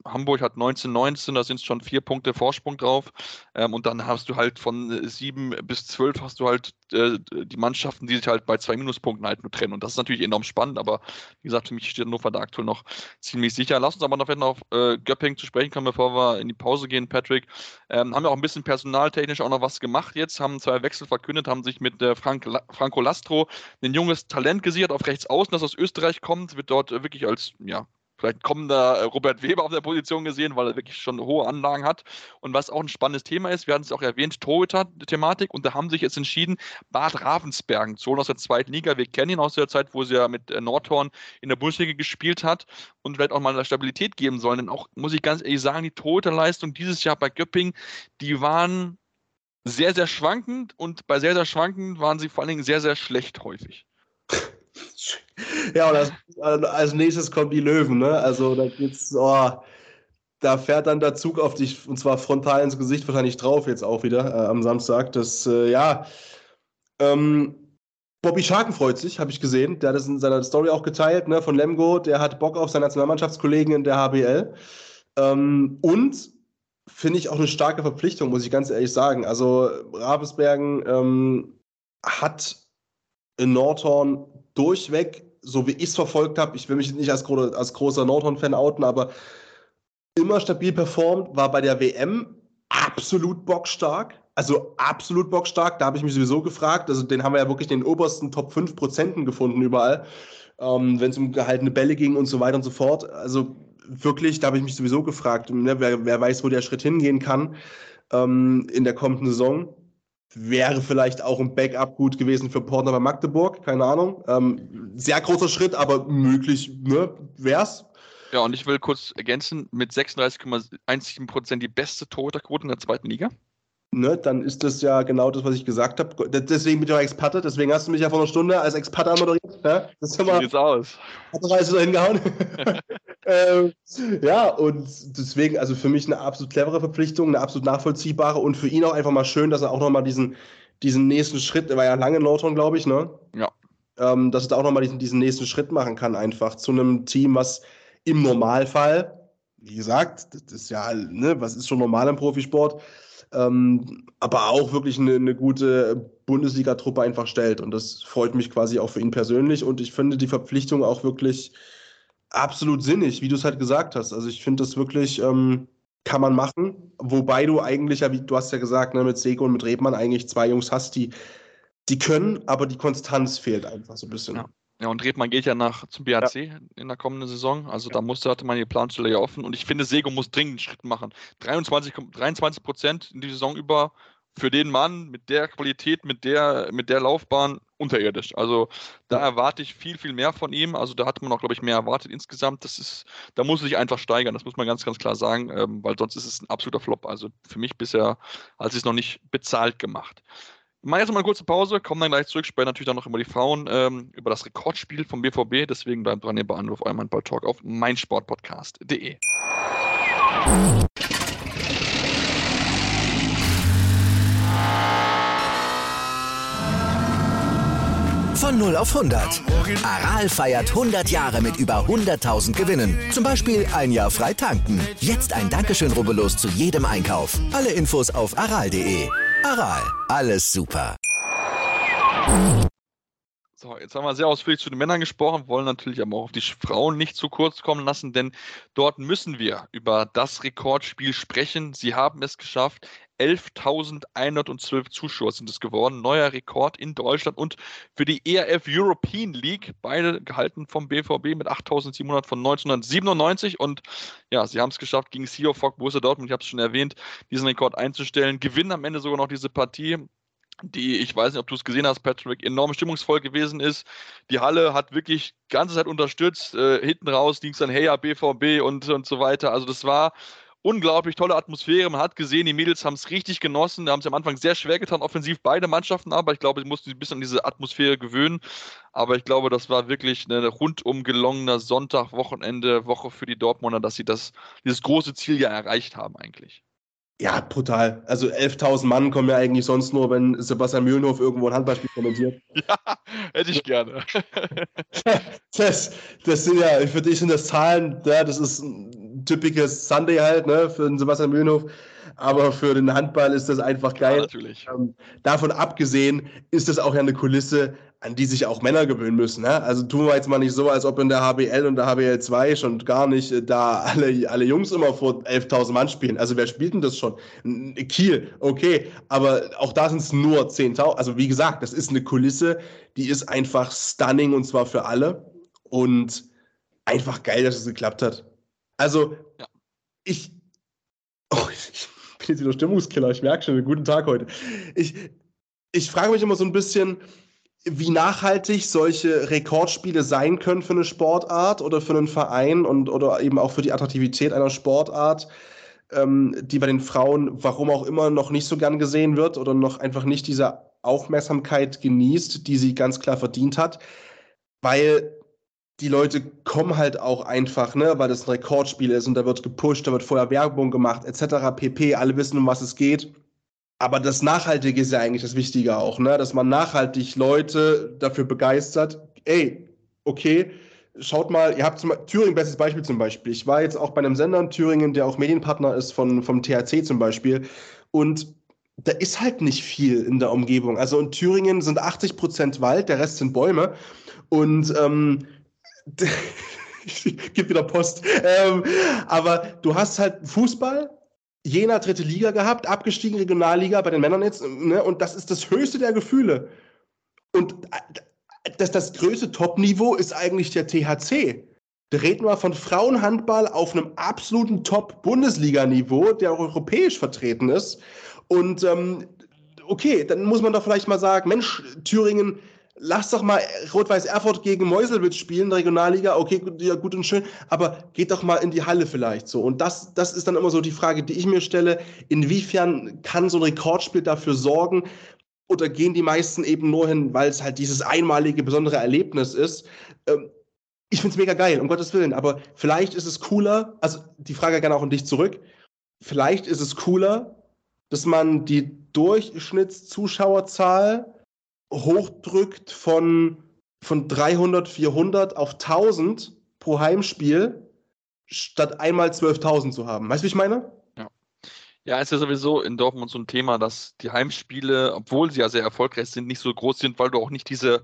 Hamburg hat 19, 19, da sind schon vier Punkte Vorsprung drauf. Ähm, und dann hast du halt von 7 bis 12 hast du halt äh, die Mannschaften, die sich halt bei zwei Minuspunkten halt nur trennen. Und das ist natürlich enorm spannend, aber wie gesagt, für mich steht Hannover da aktuell noch ziemlich sicher. Lass uns aber noch auf äh, Göpping zu sprechen kommen, bevor wir in die Pause gehen, Patrick. Ähm, haben wir auch ein bisschen personaltechnisch auch noch was gemacht jetzt, haben zwei Wechsel verkündet, haben sich mit äh, Frank, Franco Lastro ein junges Talent gesichert auf rechts außen, das aus Österreich kommt, wird dort wirklich als ja, vielleicht kommender äh, Robert Weber auf der Position gesehen, weil er wirklich schon hohe Anlagen hat. Und was auch ein spannendes Thema ist, wir hatten es auch erwähnt, Torhüter-Thematik. Und da haben sich jetzt entschieden, Bad Ravensbergen zu holen aus der zweiten Liga. Wir kennen ihn aus der Zeit, wo sie ja mit äh, Nordhorn in der Bundesliga gespielt hat und vielleicht auch mal eine Stabilität geben sollen. Denn auch, muss ich ganz ehrlich sagen, die Torhüterleistung dieses Jahr bei Göppingen, die waren sehr, sehr schwankend und bei sehr, sehr schwankend waren sie vor allen Dingen sehr, sehr schlecht häufig. Ja, und als, als nächstes kommen die Löwen, ne? Also da geht's, oh, da fährt dann der Zug auf dich und zwar frontal ins Gesicht wahrscheinlich drauf jetzt auch wieder äh, am Samstag. Das, äh, ja, ähm, Bobby Scharken freut sich, habe ich gesehen. Der hat das in seiner Story auch geteilt, ne, von Lemgo. Der hat Bock auf seine Nationalmannschaftskollegen in der HBL. Ähm, und finde ich auch eine starke Verpflichtung, muss ich ganz ehrlich sagen. Also Ravensbergen ähm, hat in Nordhorn durchweg, so wie ich es verfolgt habe, ich will mich nicht als, gro als großer Nordhorn-Fan outen, aber immer stabil performt, war bei der WM absolut bockstark. Also absolut bockstark. Da habe ich mich sowieso gefragt. Also den haben wir ja wirklich in den obersten Top 5 Prozenten gefunden überall. Ähm, Wenn es um gehaltene Bälle ging und so weiter und so fort. Also wirklich, da habe ich mich sowieso gefragt, ne, wer, wer, weiß, wo der Schritt hingehen kann ähm, in der kommenden Saison. Wäre vielleicht auch ein Backup gut gewesen für Portner bei Magdeburg, keine Ahnung. Ähm, sehr großer Schritt, aber möglich, ne, wär's. Ja, und ich will kurz ergänzen, mit 36,17 Prozent die beste Torhüterquote in der zweiten Liga ne, dann ist das ja genau das, was ich gesagt habe. Deswegen bin ich auch Experte, deswegen hast du mich ja vor einer Stunde als Experte moderiert. Ne? Das ist immer, Sieht's aus. Hat Reise so hingehauen. ähm, ja, und deswegen, also für mich eine absolut clevere Verpflichtung, eine absolut nachvollziehbare und für ihn auch einfach mal schön, dass er auch nochmal diesen, diesen nächsten Schritt, der war ja lange in Lawton, glaube ich, ne? Ja. Ähm, dass er da auch nochmal diesen, diesen nächsten Schritt machen kann, einfach zu einem Team, was im Normalfall, wie gesagt, das ist ja, ne, was ist schon normal im Profisport, ähm, aber auch wirklich eine, eine gute Bundesliga-Truppe einfach stellt. Und das freut mich quasi auch für ihn persönlich. Und ich finde die Verpflichtung auch wirklich absolut sinnig, wie du es halt gesagt hast. Also ich finde das wirklich, ähm, kann man machen. Wobei du eigentlich, ja, wie du hast ja gesagt, ne, mit Sego und mit Rebmann eigentlich zwei Jungs hast, die, die können, aber die Konstanz fehlt einfach so ein bisschen. Ja. Ja, und Redmann geht ja nach zum BHC ja. in der kommenden Saison. Also ja. da musste, hatte man die Planstelle ja offen. Und ich finde, Sego muss dringend einen Schritt machen. 23, 23 Prozent in die Saison über für den Mann mit der Qualität, mit der, mit der Laufbahn unterirdisch. Also da erwarte ich viel, viel mehr von ihm. Also da hat man auch, glaube ich, mehr erwartet insgesamt. Das ist, da muss er sich einfach steigern, das muss man ganz, ganz klar sagen, ähm, weil sonst ist es ein absoluter Flop. Also für mich bisher hat es noch nicht bezahlt gemacht. Machen jetzt mal eine kurze Pause, kommen dann gleich zurück, sprechen natürlich dann noch über die Frauen, ähm, über das Rekordspiel vom BVB. Deswegen bleibt dran hier bei Anruf eurem Handball Talk auf meinsportpodcast.de. Von 0 auf 100. Aral feiert 100 Jahre mit über 100.000 Gewinnen. Zum Beispiel ein Jahr frei tanken. Jetzt ein Dankeschön, rubbellos zu jedem Einkauf. Alle Infos auf aral.de. Aral, alles super. So, jetzt haben wir sehr ausführlich zu den Männern gesprochen, wollen natürlich aber auch auf die Frauen nicht zu kurz kommen lassen, denn dort müssen wir über das Rekordspiel sprechen. Sie haben es geschafft. 11.112 Zuschauer sind es geworden. Neuer Rekord in Deutschland und für die ERF European League. Beide gehalten vom BVB mit 8.700 von 1997. Und ja, sie haben es geschafft, gegen Sea Fock Borussia Dortmund, ich habe es schon erwähnt, diesen Rekord einzustellen. Gewinnen am Ende sogar noch diese Partie die, ich weiß nicht, ob du es gesehen hast, Patrick, enorm stimmungsvoll gewesen ist. Die Halle hat wirklich die ganze Zeit unterstützt. Äh, hinten raus ging es dann, hey, ja, BVB und, und so weiter. Also das war unglaublich tolle Atmosphäre. Man hat gesehen, die Mädels haben es richtig genossen. Da haben sie am Anfang sehr schwer getan, offensiv beide Mannschaften, aber ich glaube, sie mussten sich ein bisschen an diese Atmosphäre gewöhnen. Aber ich glaube, das war wirklich ein rundum gelungener Sonntag, Wochenende, Woche für die Dortmunder, dass sie das, dieses große Ziel ja erreicht haben eigentlich. Ja, brutal. Also 11.000 Mann kommen ja eigentlich sonst nur, wenn Sebastian Mühlenhof irgendwo ein Handballspiel kommentiert. Ja, hätte ich gerne. das, das sind ja, für dich sind das Zahlen, ja, das ist ein typisches Sunday halt, ne, für den Sebastian Mühlenhof aber für den Handball ist das einfach geil. Ja, natürlich. Ähm, davon abgesehen ist das auch ja eine Kulisse, an die sich auch Männer gewöhnen müssen. Ne? Also tun wir jetzt mal nicht so, als ob in der HBL und der HBL 2 schon gar nicht äh, da alle, alle Jungs immer vor 11.000 Mann spielen. Also wer spielt denn das schon? Kiel, okay, aber auch da sind es nur 10.000. Also wie gesagt, das ist eine Kulisse, die ist einfach stunning und zwar für alle. Und einfach geil, dass es geklappt hat. Also, ja. ich, oh, ich bin jetzt wieder Stimmungskiller, ich merke schon, einen guten Tag heute. Ich, ich frage mich immer so ein bisschen, wie nachhaltig solche Rekordspiele sein können für eine Sportart oder für einen Verein und oder eben auch für die Attraktivität einer Sportart, ähm, die bei den Frauen, warum auch immer, noch nicht so gern gesehen wird oder noch einfach nicht diese Aufmerksamkeit genießt, die sie ganz klar verdient hat, weil die Leute kommen halt auch einfach, ne, weil das ein Rekordspiel ist und da wird gepusht, da wird vorher Werbung gemacht, etc. pp. Alle wissen, um was es geht. Aber das Nachhaltige ist ja eigentlich das Wichtige auch, ne? dass man nachhaltig Leute dafür begeistert. Ey, okay, schaut mal, ihr habt zum, Thüringen, bestes Beispiel zum Beispiel. Ich war jetzt auch bei einem Sender in Thüringen, der auch Medienpartner ist von, vom THC zum Beispiel. Und da ist halt nicht viel in der Umgebung. Also in Thüringen sind 80 Prozent Wald, der Rest sind Bäume. Und ähm, gebe wieder Post. Ähm, aber du hast halt Fußball, Jena dritte Liga gehabt, abgestiegen Regionalliga bei den Männern jetzt, ne? und das ist das höchste der Gefühle. Und äh, das, das größte Top-Niveau ist eigentlich der THC. Da reden wir von Frauenhandball auf einem absoluten Top-Bundesliga-Niveau, der auch europäisch vertreten ist. Und ähm, okay, dann muss man doch vielleicht mal sagen, Mensch, Thüringen lass doch mal Rot-Weiß Erfurt gegen Meuselwitz spielen, Regionalliga, okay, ja, gut und schön, aber geht doch mal in die Halle vielleicht so. Und das, das ist dann immer so die Frage, die ich mir stelle, inwiefern kann so ein Rekordspiel dafür sorgen, oder gehen die meisten eben nur hin, weil es halt dieses einmalige, besondere Erlebnis ist? Ähm, ich finde es mega geil, um Gottes Willen, aber vielleicht ist es cooler, also die Frage gerne auch an dich zurück, vielleicht ist es cooler, dass man die Durchschnittszuschauerzahl hochdrückt von, von 300, 400 auf 1000 pro Heimspiel, statt einmal 12.000 zu haben. Weißt du, wie ich meine? Ja. Ja, ist ja sowieso in Dortmund so ein Thema, dass die Heimspiele, obwohl sie ja sehr erfolgreich sind, nicht so groß sind, weil du auch nicht diese,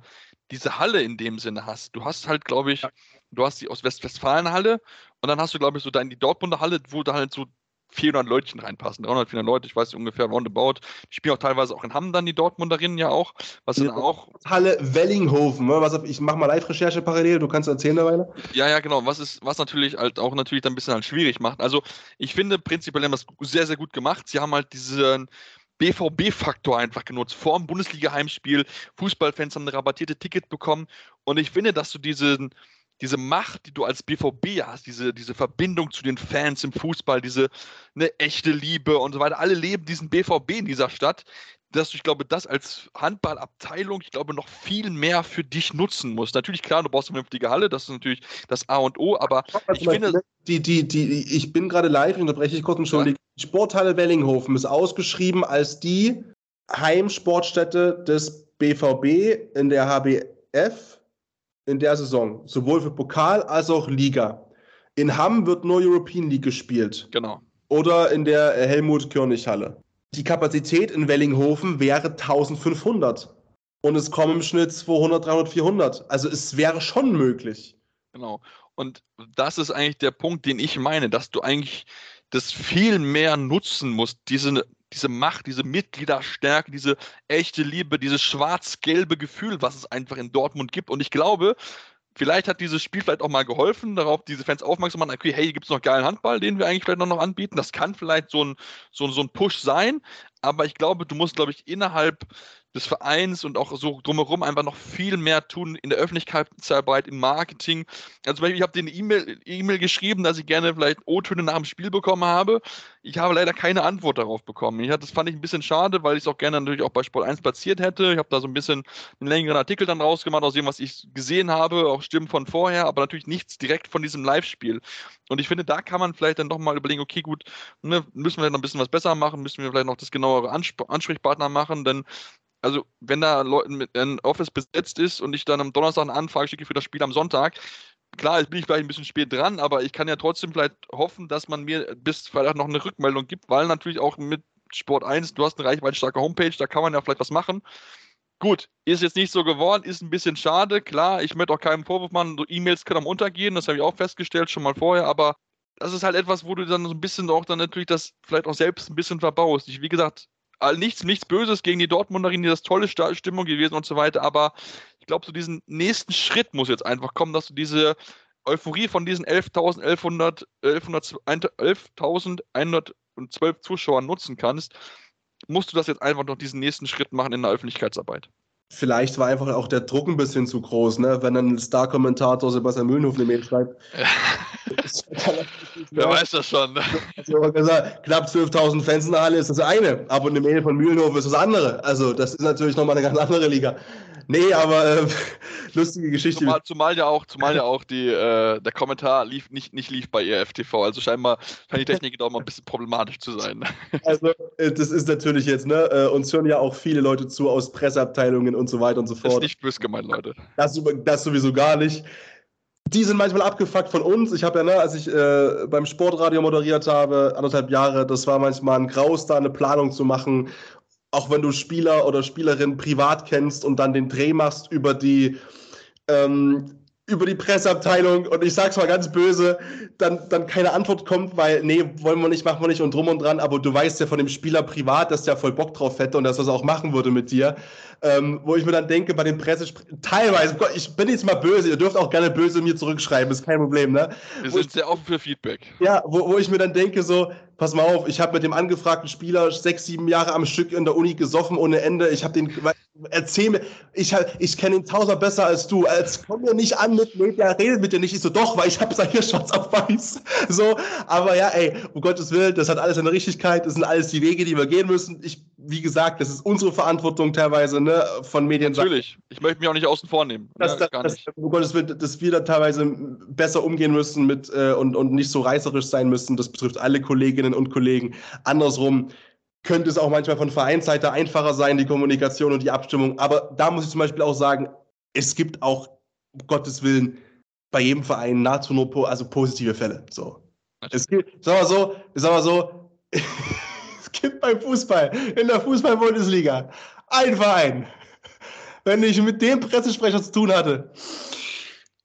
diese Halle in dem Sinne hast. Du hast halt, glaube ich, du hast die aus Westfalen-Halle und dann hast du, glaube ich, so dann die Dortmunder Halle, wo da halt so 400 Leutchen reinpassen. 300, 400 Leute, ich weiß ungefähr roundabout. Die spielen auch teilweise auch in Hamm dann, die Dortmunderinnen ja auch. Was dann auch. Halle Wellinghofen, ne? was, ich mache mal Live-Recherche parallel, du kannst erzählen dabei. Ja, ja, genau. Was, ist, was natürlich halt auch natürlich dann ein bisschen halt schwierig macht. Also ich finde prinzipiell haben das sehr, sehr gut gemacht. Sie haben halt diesen BVB-Faktor einfach genutzt. Vor dem Bundesliga-Heimspiel, Fußballfans haben eine rabattierte Ticket bekommen. Und ich finde, dass du diesen diese Macht, die du als BVB hast, diese, diese Verbindung zu den Fans im Fußball, diese eine echte Liebe und so weiter, alle leben diesen BVB in dieser Stadt, dass du, ich glaube, das als Handballabteilung, ich glaube, noch viel mehr für dich nutzen musst. Natürlich, klar, du brauchst eine vernünftige Halle, das ist natürlich das A und O, aber ich finde. Die, die, die, ich bin gerade live, unterbreche ich kurz, entschuldige. Ja. Die Sporthalle Wellinghofen ist ausgeschrieben als die Heimsportstätte des BVB in der HBF in der Saison, sowohl für Pokal als auch Liga. In Hamm wird nur European League gespielt. Genau. Oder in der Helmut-Körnig-Halle. Die Kapazität in Wellinghofen wäre 1500. Und es kommen im Schnitt 200, 300, 400. Also es wäre schon möglich. Genau. Und das ist eigentlich der Punkt, den ich meine, dass du eigentlich das viel mehr nutzen musst, diese diese Macht, diese Mitgliederstärke, diese echte Liebe, dieses schwarz-gelbe Gefühl, was es einfach in Dortmund gibt. Und ich glaube, vielleicht hat dieses Spiel vielleicht auch mal geholfen, darauf diese Fans aufmerksam machen, okay, hey, hier gibt es noch geilen Handball, den wir eigentlich vielleicht noch anbieten. Das kann vielleicht so ein, so, so ein Push sein, aber ich glaube, du musst, glaube ich, innerhalb des Vereins und auch so drumherum einfach noch viel mehr tun in der Öffentlichkeitsarbeit, im Marketing. Also zum Beispiel, ich habe eine E-Mail e geschrieben, dass ich gerne vielleicht O-Töne nach dem Spiel bekommen habe. Ich habe leider keine Antwort darauf bekommen. Ich, das fand ich ein bisschen schade, weil ich es auch gerne natürlich auch bei Sport 1 platziert hätte. Ich habe da so ein bisschen einen längeren Artikel dann rausgemacht, aus dem, was ich gesehen habe, auch Stimmen von vorher, aber natürlich nichts direkt von diesem Live-Spiel. Und ich finde, da kann man vielleicht dann doch mal überlegen, okay, gut, ne, müssen wir noch ein bisschen was besser machen, müssen wir vielleicht noch das genauere Ansp Ansprechpartner machen, denn also wenn da ein Office besetzt ist und ich dann am Donnerstag eine Anfrage schicke für das Spiel am Sonntag, klar, jetzt bin ich vielleicht ein bisschen spät dran, aber ich kann ja trotzdem vielleicht hoffen, dass man mir bis Freitag noch eine Rückmeldung gibt, weil natürlich auch mit Sport 1, du hast eine reichweitenstarke Homepage, da kann man ja vielleicht was machen. Gut, ist jetzt nicht so geworden, ist ein bisschen schade. Klar, ich möchte auch keinen Vorwurf machen, so E-Mails können am untergehen, das habe ich auch festgestellt schon mal vorher, aber das ist halt etwas, wo du dann so ein bisschen auch dann natürlich das vielleicht auch selbst ein bisschen verbaust. Ich, wie gesagt, nichts, nichts Böses gegen die Dortmunderin, die das tolle Stimmung gewesen und so weiter, aber ich glaube, so diesen nächsten Schritt muss jetzt einfach kommen, dass du diese Euphorie von diesen 11.112 11, Zuschauern nutzen kannst, musst du das jetzt einfach noch diesen nächsten Schritt machen in der Öffentlichkeitsarbeit. Vielleicht war einfach auch der Druck ein bisschen zu groß, ne? wenn dann ein Star-Kommentator Sebastian Mühlenhof eine Mail schreibt. Wer weiß das schon. Ne? Also, gesagt, knapp 12.000 Fans in der Halle ist das eine, aber eine Mail von Mühlenhof ist das andere. Also das ist natürlich nochmal eine ganz andere Liga. Nee, aber äh, lustige Geschichte. Zumal, zumal, ja auch, zumal ja auch die, äh, der Kommentar lief, nicht, nicht lief bei ERFTV. Also scheinbar scheint die Technik doch mal ein bisschen problematisch zu sein. Also äh, das ist natürlich jetzt, ne? Äh, uns hören ja auch viele Leute zu aus Presseabteilungen und so weiter und so fort. Das ist nicht böse gemeint, Leute. Das, das sowieso gar nicht. Die sind manchmal abgefuckt von uns. Ich habe ja, ne, als ich äh, beim Sportradio moderiert habe, anderthalb Jahre, das war manchmal ein Graus, da eine Planung zu machen auch wenn du Spieler oder Spielerin privat kennst und dann den Dreh machst über die ähm, über die Presseabteilung und ich sag's mal ganz böse, dann, dann keine Antwort kommt, weil, nee, wollen wir nicht, machen wir nicht und drum und dran, aber du weißt ja von dem Spieler privat, dass der voll Bock drauf hätte und dass er es auch machen würde mit dir. Ähm, wo ich mir dann denke, bei den Pressesprechern, teilweise, ich bin jetzt mal böse, ihr dürft auch gerne böse mir zurückschreiben, ist kein Problem, ne? Wir sind ich, sehr offen für Feedback. Ja, wo, wo ich mir dann denke, so, pass mal auf, ich habe mit dem angefragten Spieler sechs, sieben Jahre am Stück in der Uni gesoffen ohne Ende. Ich habe den, erzähl mir, ich, ich kenne ihn tausend besser als du. Als komm mir nicht an mit, nee, der redet mit dir nicht. Ich so, doch, weil ich habe es hier schwarz auf weiß. So, aber ja, ey, um Gottes Willen, das hat alles eine Richtigkeit. Das sind alles die Wege, die wir gehen müssen. Ich, wie gesagt, das ist unsere Verantwortung teilweise, ne, von Medien. Natürlich. Ich möchte mich auch nicht außen vor nehmen. Dass, ja, das, das, um Gottes Willen, dass wir da teilweise besser umgehen müssen mit, äh, und, und nicht so reißerisch sein müssen. Das betrifft alle Kolleginnen und Kollegen. Andersrum könnte es auch manchmal von Vereinsseite einfacher sein, die Kommunikation und die Abstimmung. Aber da muss ich zum Beispiel auch sagen, es gibt auch, um Gottes Willen, bei jedem Verein nahezu nur also positive Fälle. So. Es gibt, sag mal so, sag mal so, es gibt beim Fußball, in der Fußball-Bundesliga, ein Verein. Wenn ich mit dem Pressesprecher zu tun hatte,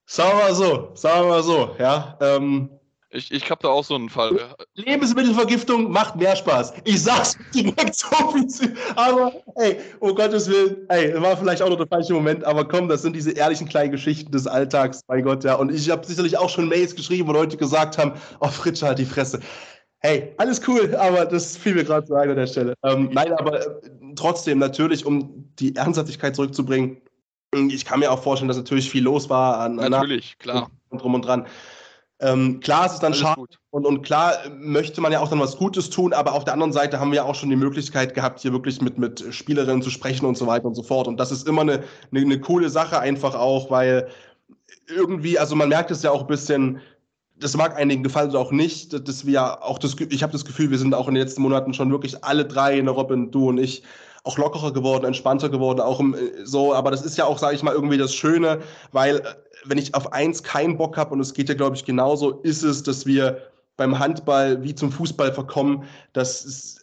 sagen wir mal so, sagen wir mal so, ja, ähm, ich, ich habe da auch so einen Fall. Lebensmittelvergiftung macht mehr Spaß. Ich sag's direkt so viel. Aber, ey, oh Gottes Willen, ey, war vielleicht auch noch der falsche Moment, aber komm, das sind diese ehrlichen kleinen Geschichten des Alltags, bei Gott, ja. Und ich habe sicherlich auch schon Mails geschrieben, wo Leute gesagt haben, oh, Fritsch, halt die Fresse. Hey, alles cool, aber das fiel mir gerade zu ein an der Stelle. Ähm, nein, aber äh, trotzdem, natürlich, um die Ernsthaftigkeit zurückzubringen, ich kann mir auch vorstellen, dass natürlich viel los war an Natürlich, klar. Und drum und dran. Ähm, klar, es ist dann schade und, und klar möchte man ja auch dann was Gutes tun, aber auf der anderen Seite haben wir ja auch schon die Möglichkeit gehabt, hier wirklich mit, mit Spielerinnen zu sprechen und so weiter und so fort. Und das ist immer eine, eine, eine coole Sache einfach auch, weil irgendwie, also man merkt es ja auch ein bisschen, das mag einigen gefallen oder auch nicht, dass wir auch das, ich habe das Gefühl, wir sind auch in den letzten Monaten schon wirklich alle drei, ne Robin, du und ich, auch lockerer geworden, entspannter geworden, auch im, so, aber das ist ja auch, sage ich mal, irgendwie das Schöne, weil wenn ich auf eins keinen Bock habe, und es geht ja, glaube ich, genauso, ist es, dass wir beim Handball wie zum Fußball verkommen, dass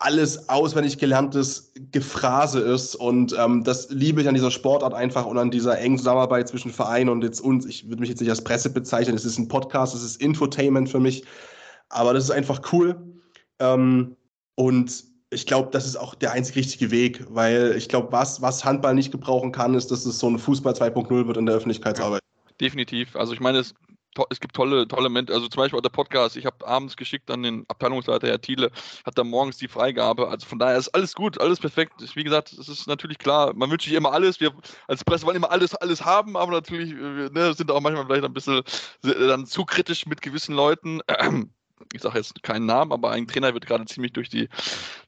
alles auswendig gelerntes Gefrase ist. Und ähm, das liebe ich an dieser Sportart einfach und an dieser engen Zusammenarbeit zwischen Verein und jetzt uns. Ich würde mich jetzt nicht als Presse bezeichnen, es ist ein Podcast, es ist Infotainment für mich. Aber das ist einfach cool. Ähm, und ich glaube, das ist auch der einzig richtige Weg, weil ich glaube, was, was Handball nicht gebrauchen kann, ist, dass es so ein Fußball 2.0 wird in der Öffentlichkeitsarbeit. Definitiv. Also ich meine, es, es gibt tolle, tolle Momente. Also zum Beispiel auch der Podcast. Ich habe abends geschickt an den Abteilungsleiter Herr Thiele, hat dann morgens die Freigabe. Also von daher ist alles gut, alles perfekt. Wie gesagt, es ist natürlich klar, man wünscht sich immer alles. Wir als Presse wollen immer alles, alles haben, aber natürlich äh, ne, sind auch manchmal vielleicht ein bisschen äh, dann zu kritisch mit gewissen Leuten ich sage jetzt keinen Namen, aber ein Trainer wird gerade ziemlich durch, die,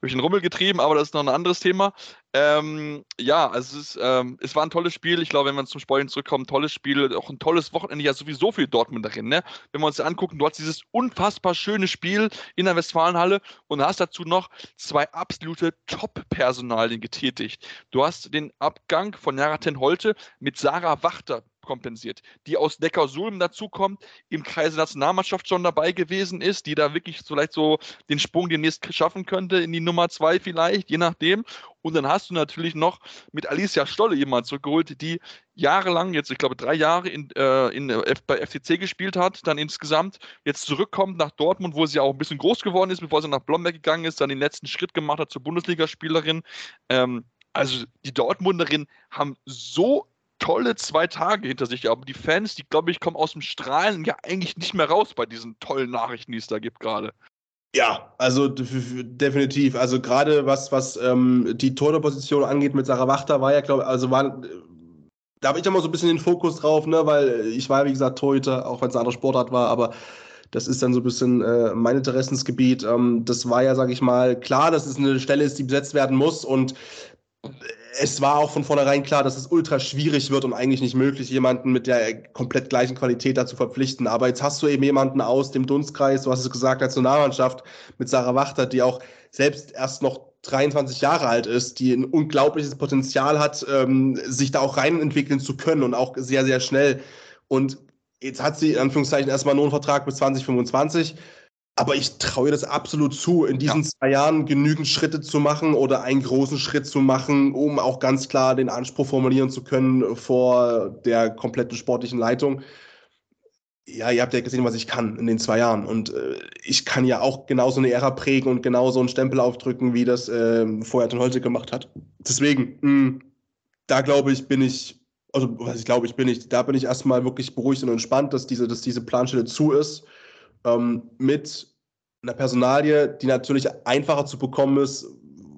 durch den Rummel getrieben, aber das ist noch ein anderes Thema. Ähm, ja, also es, ist, ähm, es war ein tolles Spiel. Ich glaube, wenn wir zum Sportlichen zurückkommen, tolles Spiel, auch ein tolles Wochenende, ja sowieso für Dortmund darin. Ne? Wenn wir uns angucken, du hast dieses unfassbar schöne Spiel in der Westfalenhalle und hast dazu noch zwei absolute Top-Personalien getätigt. Du hast den Abgang von Jaraten Holte mit Sarah Wachter kompensiert, die aus Neckarsulm dazukommt, im Kreise Nationalmannschaft schon dabei gewesen ist, die da wirklich vielleicht so den Sprung demnächst schaffen könnte in die Nummer zwei vielleicht, je nachdem. Und dann hast du natürlich noch mit Alicia Stolle jemand zurückgeholt, die jahrelang, jetzt ich glaube drei Jahre in, äh, in, äh, bei FCC gespielt hat, dann insgesamt jetzt zurückkommt nach Dortmund, wo sie auch ein bisschen groß geworden ist, bevor sie nach Blomberg gegangen ist, dann den letzten Schritt gemacht hat zur Bundesligaspielerin. Ähm, also die Dortmunderinnen haben so tolle zwei Tage hinter sich, aber die Fans, die glaube ich, kommen aus dem Strahlen ja eigentlich nicht mehr raus bei diesen tollen Nachrichten, die es da gibt gerade. Ja, also definitiv. Also gerade was, was ähm, die Torhüterposition angeht mit Sarah Wachter, war ja, glaube ich, also war, da habe ich immer so ein bisschen den Fokus drauf, ne, weil ich war, wie gesagt, Torhüter, auch wenn es ein anderer Sportart war, aber das ist dann so ein bisschen äh, mein Interessensgebiet. Ähm, das war ja, sage ich mal, klar, dass es eine Stelle ist, die besetzt werden muss und es war auch von vornherein klar, dass es ultra schwierig wird und eigentlich nicht möglich, jemanden mit der komplett gleichen Qualität dazu verpflichten. Aber jetzt hast du eben jemanden aus dem Dunstkreis, du hast es gesagt, Nationalmannschaft mit Sarah Wachter, die auch selbst erst noch 23 Jahre alt ist, die ein unglaubliches Potenzial hat, ähm, sich da auch reinentwickeln zu können und auch sehr, sehr schnell. Und jetzt hat sie in Anführungszeichen erstmal nur einen Vertrag bis 2025. Aber ich traue das absolut zu, in diesen ja. zwei Jahren genügend Schritte zu machen oder einen großen Schritt zu machen, um auch ganz klar den Anspruch formulieren zu können vor der kompletten sportlichen Leitung. Ja, ihr habt ja gesehen, was ich kann in den zwei Jahren. Und äh, ich kann ja auch genauso eine Ära prägen und genauso einen Stempel aufdrücken, wie das äh, vorher Ton Holte gemacht hat. Deswegen, mh, hm, da glaube ich, bin ich, also was ich glaube, ich bin ich, da bin ich erstmal wirklich beruhigt und entspannt, dass diese, dass diese Planstelle zu ist. Ähm, mit einer Personalie, die natürlich einfacher zu bekommen ist,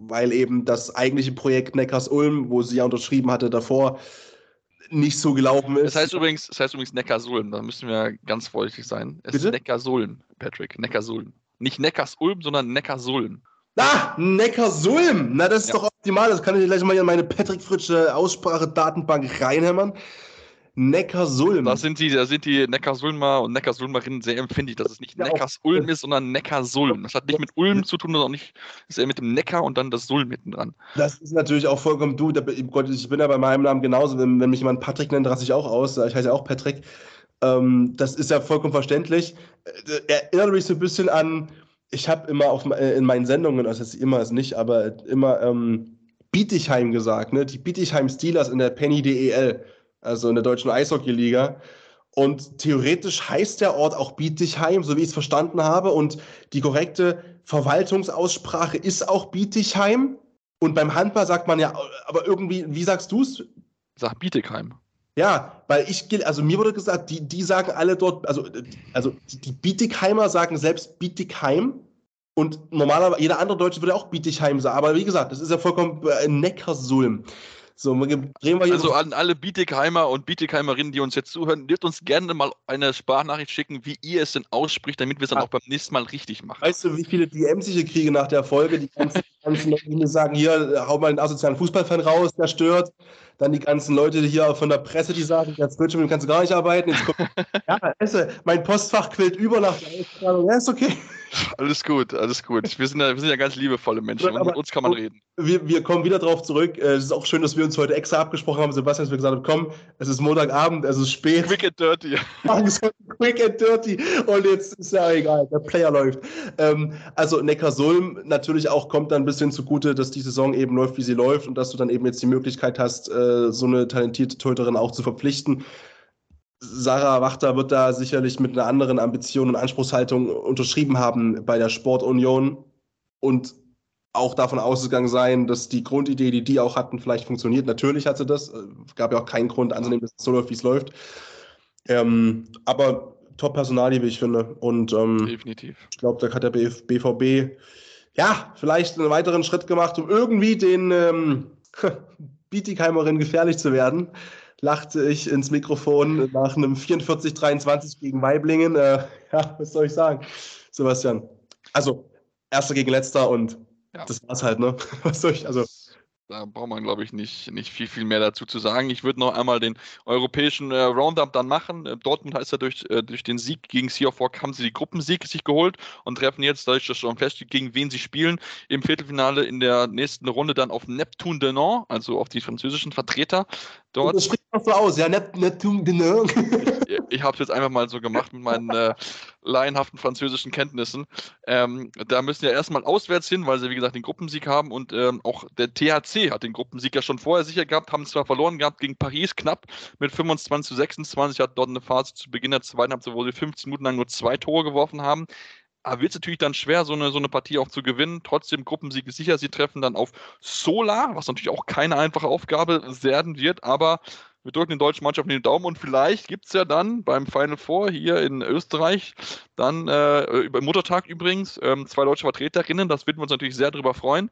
weil eben das eigentliche Projekt Neckars-Ulm, wo sie ja unterschrieben hatte davor, nicht so gelaufen ist. Das heißt übrigens, das heißt übrigens Neckarsulm, da müssen wir ganz vorsichtig sein. Es Bitte? ist Neckarsulm, Patrick, Neckarsulm. Nicht Neckarsulm, sondern Neckarsulm. Ah, Neckarsulm! Na, das ist ja. doch optimal. Das kann ich gleich mal in meine Patrick Fritsche Aussprache-Datenbank reinhämmern. Neckarsulm. Da sind die, da sind die Neckarsulmer und Neckarsulmerinnen sehr empfindlich, dass es nicht ja, Neckarsulm ist, sondern Neckarsulm. Das hat nicht mit Ulm zu tun, sondern auch nicht, ist eher mit dem Neckar und dann das Sulm mitten dran. Das ist natürlich auch vollkommen du. Gott, ich bin ja bei meinem Namen genauso. Wenn, wenn mich jemand Patrick nennt, raste ich auch aus. Ich heiße ja auch Patrick. Ähm, das ist ja vollkommen verständlich. Äh, erinnert mich so ein bisschen an, ich habe immer auf, äh, in meinen Sendungen, also jetzt immer ist nicht, aber immer ähm, Bietigheim gesagt, ne? Die Bietigheim Steelers in der Penny DEL also in der deutschen Eishockeyliga. Und theoretisch heißt der Ort auch Bietigheim, so wie ich es verstanden habe. Und die korrekte Verwaltungsaussprache ist auch Bietigheim. Und beim Handball sagt man ja, aber irgendwie, wie sagst du es? Sag Bietigheim. Ja, weil ich, also mir wurde gesagt, die, die sagen alle dort, also, also die Bietigheimer sagen selbst Bietigheim und normalerweise jeder andere Deutsche würde auch Bietigheim sagen. Aber wie gesagt, das ist ja vollkommen äh, Neckarsulm. So, drehen wir hier also an alle Bietigheimer und Bietigheimerinnen, die uns jetzt zuhören, dürft uns gerne mal eine Sprachnachricht schicken, wie ihr es denn ausspricht, damit wir es dann auch beim nächsten Mal richtig machen. Weißt du, wie viele DMs ich hier kriege nach der Folge? Die ganzen, ganzen Leute, sagen, hier, hau mal den asozialen Fußballfan raus, der stört. Dann die ganzen Leute hier von der Presse, die sagen, jetzt wird schon, kannst du gar nicht arbeiten. Kommt, ja, esse, mein Postfach quillt über nach der Ausstrahlung. Ja, ist okay. Alles gut, alles gut. Wir sind ja, wir sind ja ganz liebevolle Menschen und mit uns kann man reden. Wir, wir kommen wieder drauf zurück. Äh, es ist auch schön, dass wir uns heute extra abgesprochen haben, Sebastian, dass wir gesagt haben, komm, es ist Montagabend, es ist spät. Quick and dirty. Quick and dirty. Und jetzt ist ja egal, der Player läuft. Ähm, also Neckarsulm natürlich auch kommt dann ein bisschen zugute, dass die Saison eben läuft, wie sie läuft und dass du dann eben jetzt die Möglichkeit hast, äh, so eine talentierte Töterin auch zu verpflichten. Sarah Wachter wird da sicherlich mit einer anderen Ambition und Anspruchshaltung unterschrieben haben bei der Sportunion und auch davon ausgegangen sein, dass die Grundidee, die die auch hatten, vielleicht funktioniert. Natürlich hatte das. Es gab ja auch keinen Grund anzunehmen, dass es so läuft, wie es läuft. Ähm, aber Top-Personalie, wie ich finde. Und ähm, definitiv. Ich glaube, da hat der BVB ja vielleicht einen weiteren Schritt gemacht, um irgendwie den ähm, Bietigheimerin gefährlich zu werden lachte ich ins Mikrofon nach einem 44-23 gegen Weiblingen. Äh, ja, was soll ich sagen, Sebastian? Also, erster gegen letzter und ja. das war's halt, ne? Was soll ich, also. Da braucht man, glaube ich, nicht, nicht viel, viel mehr dazu zu sagen. Ich würde noch einmal den europäischen äh, Roundup dann machen. Äh, Dortmund heißt ja durch, äh, durch den Sieg gegen Seahawk haben sie die Gruppensieg sich geholt und treffen jetzt, dadurch, dass schon feststeht, gegen wen sie spielen, im Viertelfinale in der nächsten Runde dann auf Neptune Denon, also auf die französischen Vertreter dort. Das spricht noch so aus, ja, Neptune Denon. ich, ich habe es jetzt einfach mal so gemacht mit meinen äh, laienhaften französischen Kenntnissen. Ähm, da müssen ja erstmal auswärts hin, weil sie, wie gesagt, den Gruppensieg haben und ähm, auch der THC hat den Gruppensieg ja schon vorher sicher gehabt, haben zwar verloren gehabt gegen Paris knapp mit 25 zu 26, hat dort eine Phase zu Beginn der zweiten Halbzeit, wo sie 15 Minuten lang nur zwei Tore geworfen haben. Aber wird es natürlich dann schwer, so eine, so eine Partie auch zu gewinnen. Trotzdem Gruppensieg ist sicher. Sie treffen dann auf Solar, was natürlich auch keine einfache Aufgabe werden wird. Aber Wir drücken den deutschen Mannschaften den Daumen und vielleicht gibt es ja dann beim Final Four hier in Österreich, dann äh, über Muttertag übrigens, ähm, zwei deutsche Vertreterinnen. Das würden wir uns natürlich sehr darüber freuen.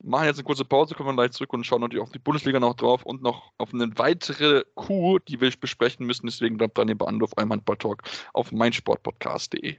Machen jetzt eine kurze Pause, kommen wir gleich zurück und schauen natürlich auf die Bundesliga noch drauf und noch auf eine weitere Kuh, die wir besprechen müssen. Deswegen bleibt dran, bei Anruf eurem Handball-Talk auf meinsportpodcast.de.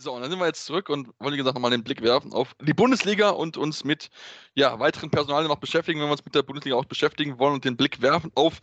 So, und dann sind wir jetzt zurück und wollen, wie gesagt, nochmal den Blick werfen auf die Bundesliga und uns mit ja, weiteren Personalien noch beschäftigen, wenn wir uns mit der Bundesliga auch beschäftigen wollen und den Blick werfen auf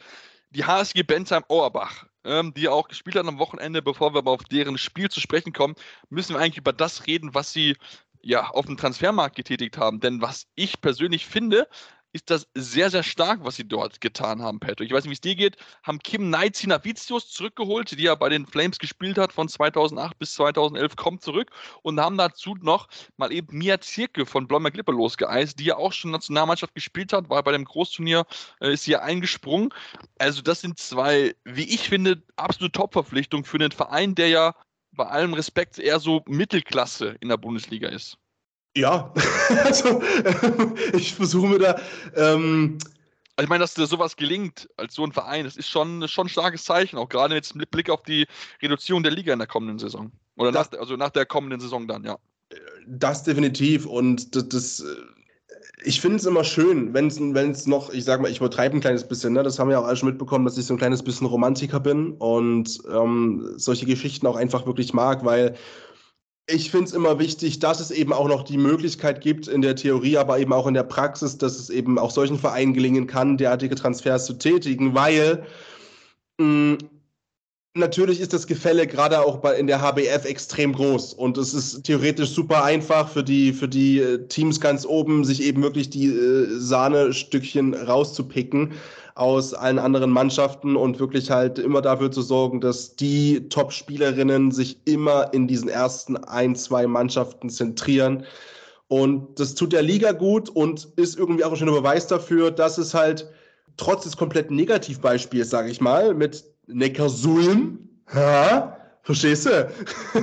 die HSG Bensheim-Auerbach, ähm, die ja auch gespielt hat am Wochenende. Bevor wir aber auf deren Spiel zu sprechen kommen, müssen wir eigentlich über das reden, was sie ja auf dem Transfermarkt getätigt haben. Denn was ich persönlich finde, ist das sehr, sehr stark, was sie dort getan haben, Patrick. Ich weiß nicht, wie es dir geht. Haben Kim Naizinavicius zurückgeholt, die ja bei den Flames gespielt hat von 2008 bis 2011, kommt zurück und haben dazu noch mal eben Mia Zirke von Blommer Klippe losgeeist, die ja auch schon Nationalmannschaft gespielt hat, war bei dem Großturnier, äh, ist hier eingesprungen. Also das sind zwei, wie ich finde, absolute Top-Verpflichtungen für einen Verein, der ja bei allem Respekt eher so Mittelklasse in der Bundesliga ist. Ja, also ich versuche mir da. Ähm, also ich meine, dass dir sowas gelingt als so ein Verein, das ist schon, schon ein starkes Zeichen, auch gerade jetzt mit Blick auf die Reduzierung der Liga in der kommenden Saison. Oder das, nach, also nach der kommenden Saison dann, ja. Das definitiv. Und das, das äh, ich finde es immer schön, wenn es noch, ich sag mal, ich übertreibe ein kleines bisschen, ne? das haben wir auch alle schon mitbekommen, dass ich so ein kleines bisschen Romantiker bin und ähm, solche Geschichten auch einfach wirklich mag, weil ich finde es immer wichtig, dass es eben auch noch die Möglichkeit gibt, in der Theorie, aber eben auch in der Praxis, dass es eben auch solchen Vereinen gelingen kann, derartige Transfers zu tätigen, weil mh, natürlich ist das Gefälle gerade auch bei, in der HBF extrem groß und es ist theoretisch super einfach für die, für die äh, Teams ganz oben, sich eben wirklich die äh, Sahnestückchen rauszupicken aus allen anderen Mannschaften und wirklich halt immer dafür zu sorgen, dass die Top-Spielerinnen sich immer in diesen ersten ein, zwei Mannschaften zentrieren. Und das tut der Liga gut und ist irgendwie auch ein schöner Beweis dafür, dass es halt trotz des kompletten Negativbeispiels, sage ich mal, mit Neckarsulm, ja, verstehst du?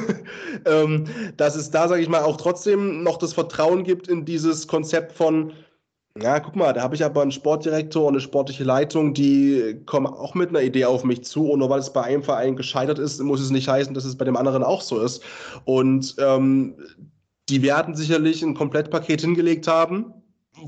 ähm, dass es da, sage ich mal, auch trotzdem noch das Vertrauen gibt in dieses Konzept von, ja, guck mal, da habe ich aber einen Sportdirektor und eine sportliche Leitung, die kommen auch mit einer Idee auf mich zu. Und nur weil es bei einem Verein gescheitert ist, muss es nicht heißen, dass es bei dem anderen auch so ist. Und ähm, die werden sicherlich ein Komplettpaket hingelegt haben,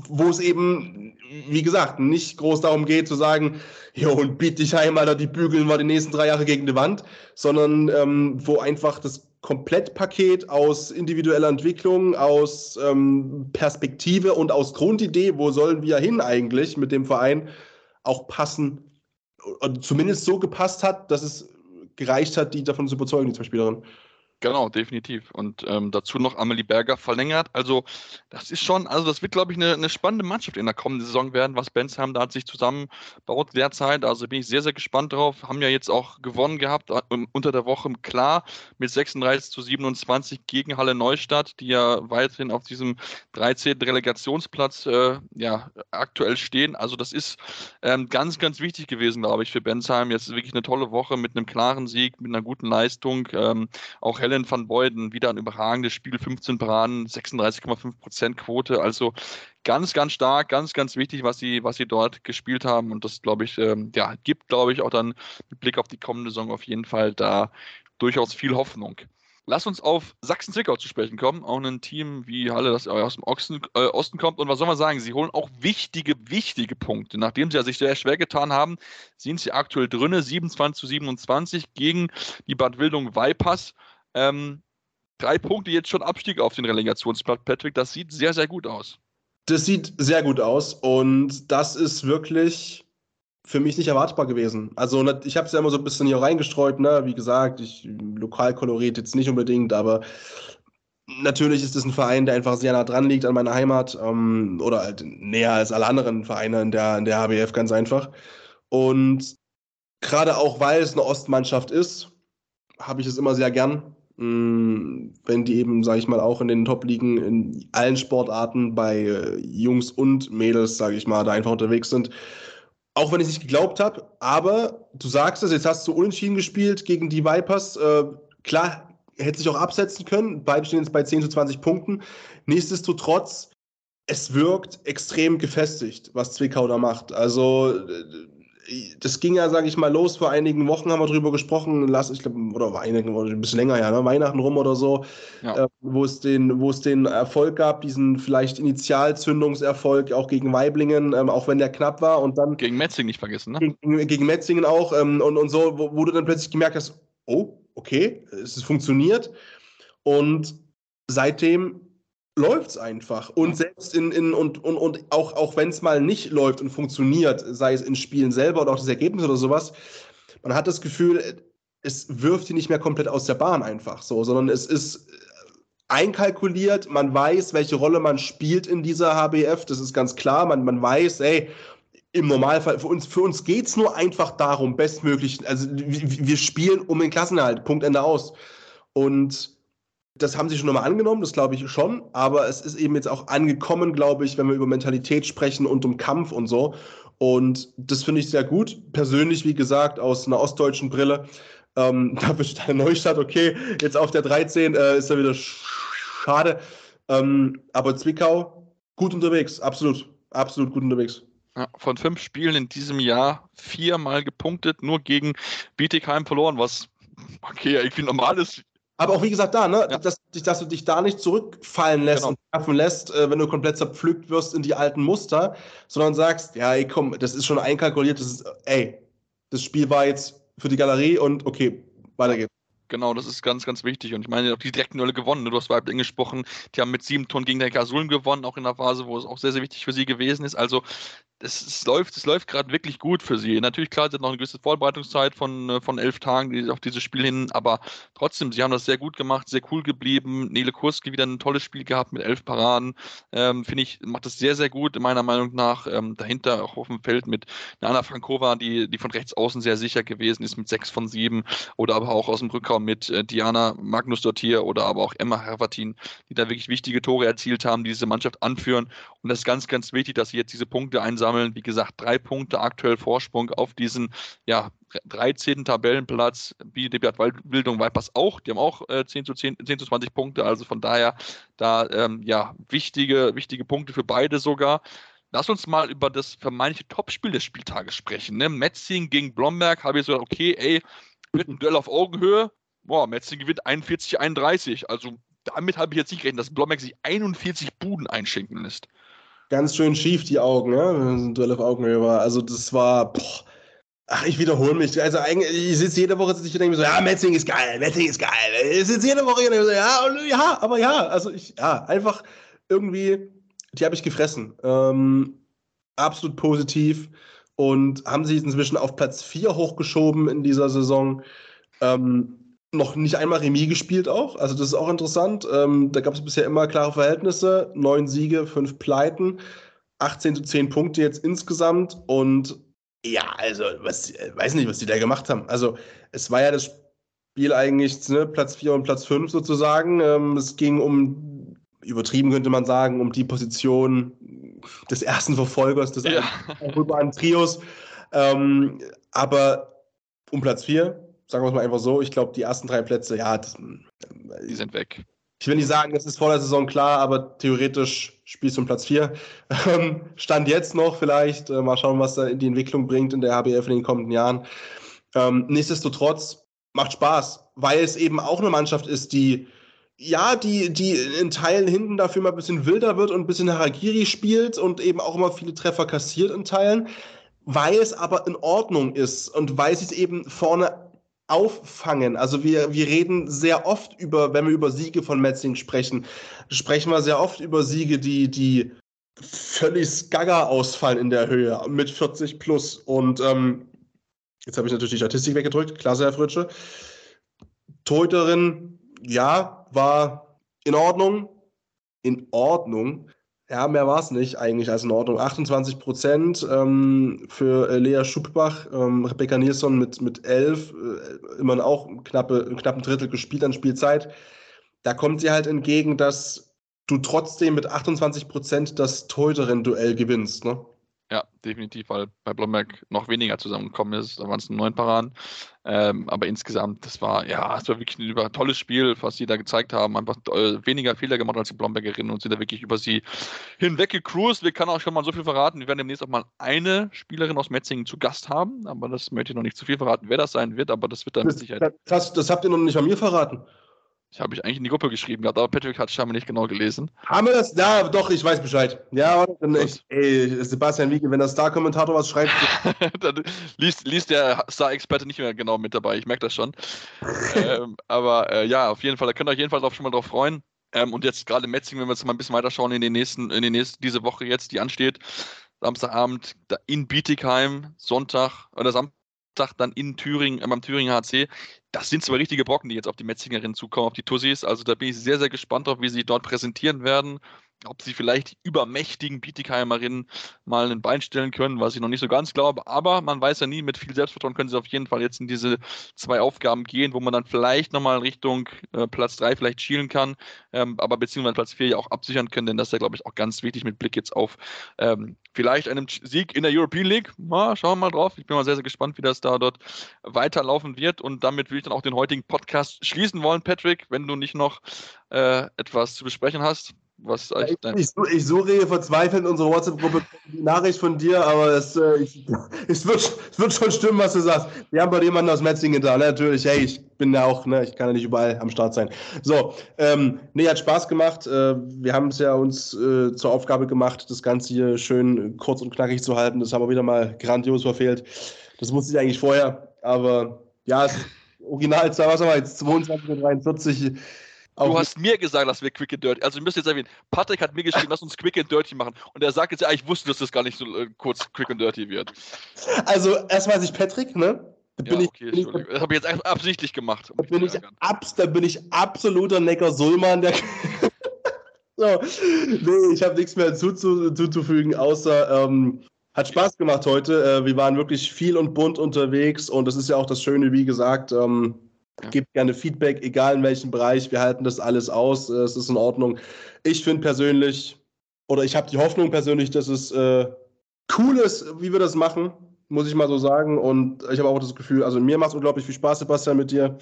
wo es eben, wie gesagt, nicht groß darum geht zu sagen, jo, und biet dich heim, Alter, die bügeln wir die nächsten drei Jahre gegen die Wand, sondern ähm, wo einfach das Komplettpaket aus individueller Entwicklung, aus ähm, Perspektive und aus Grundidee, wo sollen wir hin eigentlich mit dem Verein, auch passen, zumindest so gepasst hat, dass es gereicht hat, die davon zu überzeugen, die zwei Spielerinnen. Genau, definitiv. Und ähm, dazu noch Amelie Berger verlängert. Also, das ist schon, also das wird, glaube ich, eine, eine, spannende Mannschaft in der kommenden Saison werden, was Bensheim da hat sich zusammenbaut derzeit. Also bin ich sehr, sehr gespannt drauf. Haben ja jetzt auch gewonnen gehabt äh, unter der Woche, klar, mit 36 zu 27 gegen Halle Neustadt, die ja weiterhin auf diesem 13. Relegationsplatz äh, ja, aktuell stehen. Also, das ist ähm, ganz, ganz wichtig gewesen, glaube ich, für Bensheim. Jetzt ist wirklich eine tolle Woche mit einem klaren Sieg, mit einer guten Leistung. Ähm, auch Helle Dylan van Beuden, wieder ein überragendes Spiel, 15 Paraden, 36,5% Quote. Also ganz, ganz stark, ganz, ganz wichtig, was sie, was sie dort gespielt haben. Und das, glaube ich, ähm, ja, gibt, glaube ich, auch dann mit Blick auf die kommende Saison auf jeden Fall da durchaus viel Hoffnung. Lass uns auf Sachsen-Zwickau zu sprechen kommen. Auch ein Team wie Halle, das aus dem Osten, äh, Osten kommt. Und was soll man sagen? Sie holen auch wichtige, wichtige Punkte. Nachdem sie ja sich sehr schwer getan haben, sind sie aktuell drinne. 27 zu 27 gegen die Bad Wildung Vipers. Ähm, drei Punkte jetzt schon Abstieg auf den Relegationsplatz, Patrick. Das sieht sehr, sehr gut aus. Das sieht sehr gut aus und das ist wirklich für mich nicht erwartbar gewesen. Also ich habe es ja immer so ein bisschen hier reingestreut, ne? wie gesagt, ich Lokalkolorit jetzt nicht unbedingt, aber natürlich ist es ein Verein, der einfach sehr nah dran liegt an meiner Heimat ähm, oder halt näher als alle anderen Vereine in der, in der HBF ganz einfach. Und gerade auch, weil es eine Ostmannschaft ist, habe ich es immer sehr gern. Mm, wenn die eben, sage ich mal, auch in den Top-Ligen in allen Sportarten bei äh, Jungs und Mädels, sage ich mal, da einfach unterwegs sind. Auch wenn ich nicht geglaubt habe, aber du sagst es, jetzt hast du unentschieden gespielt gegen die Vipers. Äh, klar, hätte sich auch absetzen können. Beide stehen jetzt bei 10 zu 20 Punkten. Nichtsdestotrotz, es wirkt extrem gefestigt, was Zwickau da macht. Also äh, das ging ja, sage ich mal, los. Vor einigen Wochen haben wir drüber gesprochen, lass, ich glaube, oder Weihnachten, oder ein bisschen länger, ja, ne? Weihnachten rum oder so, ja. äh, wo, es den, wo es den Erfolg gab, diesen vielleicht Initialzündungserfolg auch gegen Weiblingen, ähm, auch wenn der knapp war. Und dann. Gegen Metzingen nicht vergessen, ne? Gegen, gegen Metzingen auch ähm, und, und so, wo, wo du dann plötzlich gemerkt hast, oh, okay, es funktioniert. Und seitdem läuft es einfach. Und selbst in, in und, und, und auch, auch wenn es mal nicht läuft und funktioniert, sei es in Spielen selber oder auch das Ergebnis oder sowas, man hat das Gefühl, es wirft die nicht mehr komplett aus der Bahn einfach so, sondern es ist einkalkuliert, man weiß, welche Rolle man spielt in dieser HBF, das ist ganz klar, man, man weiß, ey, im Normalfall, für uns, für uns geht es nur einfach darum, bestmöglich, also wir spielen um den Klassenerhalt, Punkt, Ende aus. Und das haben sie schon nochmal angenommen, das glaube ich schon, aber es ist eben jetzt auch angekommen, glaube ich, wenn wir über Mentalität sprechen und um Kampf und so. Und das finde ich sehr gut. Persönlich, wie gesagt, aus einer ostdeutschen Brille. Ähm, da besteht eine Neustadt, okay, jetzt auf der 13 äh, ist er wieder schade. Ähm, aber Zwickau, gut unterwegs, absolut, absolut gut unterwegs. Ja, von fünf Spielen in diesem Jahr viermal gepunktet, nur gegen Bietigheim verloren, was okay, irgendwie normal ist aber auch wie gesagt, da, ne, ja. dass, dass, du dich da nicht zurückfallen lässt genau. und werfen lässt, äh, wenn du komplett zerpflückt wirst in die alten Muster, sondern sagst, ja, ey, komm, das ist schon einkalkuliert, das ist, ey, das Spiel war jetzt für die Galerie und okay, weiter geht's. Genau, das ist ganz, ganz wichtig. Und ich meine, auch die direkten Duelle gewonnen. Ne? Du hast Weibling gesprochen, die haben mit sieben Tonnen gegen der Gasulm gewonnen, auch in der Phase, wo es auch sehr, sehr wichtig für sie gewesen ist. Also es, es läuft, es läuft gerade wirklich gut für sie. Natürlich, klar, sie hat noch eine gewisse Vorbereitungszeit von, äh, von elf Tagen auf dieses Spiel hin, aber trotzdem, sie haben das sehr gut gemacht, sehr cool geblieben. Nele Kurski wieder ein tolles Spiel gehabt mit elf Paraden. Ähm, Finde ich, macht das sehr, sehr gut, meiner Meinung nach. Ähm, dahinter auch auf dem Feld mit Nana Frankova, die, die von rechts außen sehr sicher gewesen ist mit sechs von sieben. Oder aber auch aus dem Rückraum mit äh, Diana Magnus Dortier oder aber auch Emma Hervatin, die da wirklich wichtige Tore erzielt haben, die diese Mannschaft anführen. Und das ist ganz, ganz wichtig, dass sie jetzt diese Punkte einsammeln sammeln. Wie gesagt, drei Punkte aktuell Vorsprung auf diesen ja, 13. Tabellenplatz. Bielefeld Waldbildung Vipers auch. Die haben auch äh, 10, zu 10, 10 zu 20 Punkte. Also von daher da ähm, ja wichtige, wichtige Punkte für beide sogar. Lass uns mal über das vermeintliche Topspiel des Spieltages sprechen. Ne? Metzing gegen Blomberg habe ich so, okay, ey, wird ein Duell auf Augenhöhe. Boah, Metzing gewinnt 41, 31. Also damit habe ich jetzt nicht gerechnet, dass Blomberg sich 41 Buden einschenken lässt ganz schön schief, die Augen, es ein Duell auf Augenhöhe war. Also das war, boah, ach, ich wiederhole mich. Also eigentlich, ich sitze jede Woche sitze ich und denke mir so, ja, Metzing ist geil, Metzing ist geil. Ich sitze jede Woche und denke so, ja, und, ja, aber ja, also ich, ja, einfach irgendwie, die habe ich gefressen. Ähm, absolut positiv und haben sich inzwischen auf Platz 4 hochgeschoben in dieser Saison. Ähm, noch nicht einmal Remis gespielt auch. Also das ist auch interessant. Ähm, da gab es bisher immer klare Verhältnisse. Neun Siege, fünf Pleiten, 18 zu 10 Punkte jetzt insgesamt. Und ja, also was, weiß nicht, was die da gemacht haben. Also es war ja das Spiel eigentlich ne, Platz 4 und Platz 5 sozusagen. Ähm, es ging um, übertrieben könnte man sagen, um die Position des ersten Verfolgers, des ja. urbanen Trios. Ähm, aber um Platz 4 sagen wir es mal einfach so, ich glaube, die ersten drei Plätze, ja, das, die sind weg. Ich will nicht sagen, das ist vor der Saison klar, aber theoretisch spielst du um Platz 4. Ähm, Stand jetzt noch vielleicht. Äh, mal schauen, was da in die Entwicklung bringt in der HBF in den kommenden Jahren. Ähm, nichtsdestotrotz macht Spaß, weil es eben auch eine Mannschaft ist, die ja, die, die in Teilen hinten dafür mal ein bisschen wilder wird und ein bisschen Haragiri spielt und eben auch immer viele Treffer kassiert in Teilen, weil es aber in Ordnung ist und weil sie es eben vorne auffangen. Also wir, wir reden sehr oft über, wenn wir über Siege von Metzing sprechen, sprechen wir sehr oft über Siege, die, die völlig gaga ausfallen in der Höhe mit 40 plus. Und ähm, jetzt habe ich natürlich die Statistik weggedrückt. Klasse, Herr Fritsche. Torhüterin, ja, war in Ordnung. In Ordnung. Ja, mehr war es nicht eigentlich als in Ordnung. 28 Prozent ähm, für äh, Lea Schuppbach, ähm, Rebecca Nilsson mit, mit 11, äh, immerhin auch knappe, ein knappen Drittel gespielt an Spielzeit. Da kommt sie halt entgegen, dass du trotzdem mit 28 Prozent das Torhüterin-Duell gewinnst. Ne? Ja, definitiv, weil bei Blomberg noch weniger zusammengekommen ist. Da waren es neun Paraden. Ähm, aber insgesamt, das war, ja, es war wirklich ein über tolles Spiel, was sie da gezeigt haben. Einfach äh, weniger Fehler gemacht als die Blombergerinnen und sind da wirklich über sie hinweg gecruised. Wir können auch schon mal so viel verraten. Wir werden demnächst auch mal eine Spielerin aus Metzingen zu Gast haben. Aber das möchte ich noch nicht zu viel verraten, wer das sein wird. Aber das wird dann mit Sicherheit. Krass, das habt ihr noch nicht an mir verraten. Ich habe ich eigentlich in die Gruppe geschrieben gehabt, aber Patrick hat es scheinbar nicht genau gelesen. Haben wir das? Ja, doch, ich weiß Bescheid. Ja, dann ich, ey, Sebastian Wiege, wenn der Star-Kommentator was schreibt. dann liest, liest der Star-Experte nicht mehr genau mit dabei, ich merke das schon. ähm, aber äh, ja, auf jeden Fall, da könnt ihr euch jedenfalls auch schon mal drauf freuen. Ähm, und jetzt gerade Metzing, wenn wir jetzt mal ein bisschen weiter schauen in den nächsten, in den nächsten, diese Woche jetzt, die ansteht, Samstagabend in Bietigheim, Sonntag oder Samstag dann in Thüringen, äh, beim Thüringen HC das sind zwei richtige Brocken, die jetzt auf die Metzingerinnen zukommen, auf die Tussis. Also da bin ich sehr, sehr gespannt drauf, wie sie dort präsentieren werden ob sie vielleicht die übermächtigen Bietigheimerinnen mal ein Bein stellen können, was ich noch nicht so ganz glaube. Aber man weiß ja nie, mit viel Selbstvertrauen können sie auf jeden Fall jetzt in diese zwei Aufgaben gehen, wo man dann vielleicht nochmal Richtung äh, Platz 3 vielleicht schielen kann, ähm, aber beziehungsweise Platz 4 ja auch absichern können, denn das ist ja, glaube ich, auch ganz wichtig mit Blick jetzt auf ähm, vielleicht einen Sieg in der European League. Mal, schauen wir mal drauf. Ich bin mal sehr, sehr gespannt, wie das da dort weiterlaufen wird. Und damit will ich dann auch den heutigen Podcast schließen wollen, Patrick, wenn du nicht noch äh, etwas zu besprechen hast. Was ich, ich, ich, suche hier verzweifelt in unserer WhatsApp-Gruppe die Nachricht von dir, aber es, äh, ich, es, wird, es wird schon stimmen, was du sagst. Wir haben bei jemanden aus Metzingen da, ne? natürlich. Hey, ich bin ja auch, ne, ich kann ja nicht überall am Start sein. So, ähm, nee, hat Spaß gemacht. Äh, wir haben es ja uns äh, zur Aufgabe gemacht, das Ganze hier schön kurz und knackig zu halten. Das haben wir wieder mal grandios verfehlt. Das wusste ich eigentlich vorher, aber ja, es, original, was haben wir jetzt, 22.43 Uhr Du hast mir gesagt, dass wir Quick and Dirty. Also, wir müssen jetzt erwähnen, Patrick hat mir geschrieben, lass uns Quick and Dirty machen. Und er sagt jetzt, ja, ich wusste, dass das gar nicht so äh, kurz Quick and Dirty wird. Also, erstmal ist ich Patrick, ne? Da bin ja, okay, ich, Entschuldigung. Das habe ich jetzt absichtlich gemacht. Um da, bin ich abs, da bin ich absoluter Necker-Sulman, der. so, nee, ich habe nichts mehr zuzufügen, außer ähm, hat Spaß gemacht heute. Äh, wir waren wirklich viel und bunt unterwegs und das ist ja auch das Schöne, wie gesagt. Ähm, ja. Gebt gerne Feedback, egal in welchem Bereich. Wir halten das alles aus. Äh, es ist in Ordnung. Ich finde persönlich, oder ich habe die Hoffnung persönlich, dass es äh, cool ist, wie wir das machen, muss ich mal so sagen. Und ich habe auch das Gefühl, also mir macht es unglaublich viel Spaß, Sebastian, mit dir,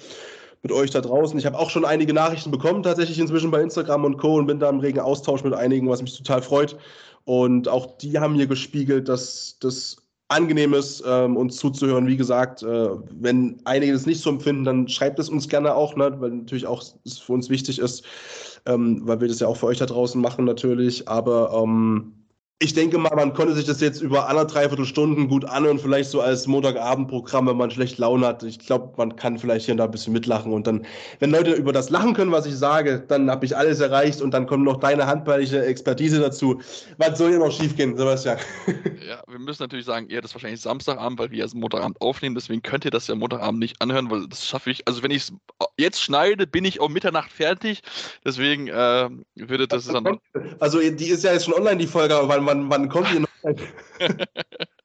mit euch da draußen. Ich habe auch schon einige Nachrichten bekommen, tatsächlich inzwischen bei Instagram und Co. und bin da im regen Austausch mit einigen, was mich total freut. Und auch die haben mir gespiegelt, dass das angenehm ist, ähm, uns zuzuhören. Wie gesagt, äh, wenn einige das nicht so empfinden, dann schreibt es uns gerne auch, ne, weil natürlich auch es für uns wichtig ist, ähm, weil wir das ja auch für euch da draußen machen natürlich. Aber ähm, ich denke mal, man konnte sich das jetzt über anderthalb Stunden gut anhören, vielleicht so als Montagabendprogramm, wenn man schlecht Laune hat. Ich glaube, man kann vielleicht hier und da ein bisschen mitlachen. Und dann, wenn Leute über das lachen können, was ich sage, dann habe ich alles erreicht und dann kommt noch deine handballische Expertise dazu. Was soll hier noch schiefgehen, Sebastian? Ja, wir müssen natürlich sagen, ihr das wahrscheinlich Samstagabend, weil wir erst Montagabend aufnehmen. Deswegen könnt ihr das ja Montagabend nicht anhören, weil das schaffe ich. Also, wenn ich es jetzt schneide, bin ich um Mitternacht fertig. Deswegen äh, würde das dann. Also, die ist ja jetzt schon online, die Folge, weil wann, wann kommt die noch?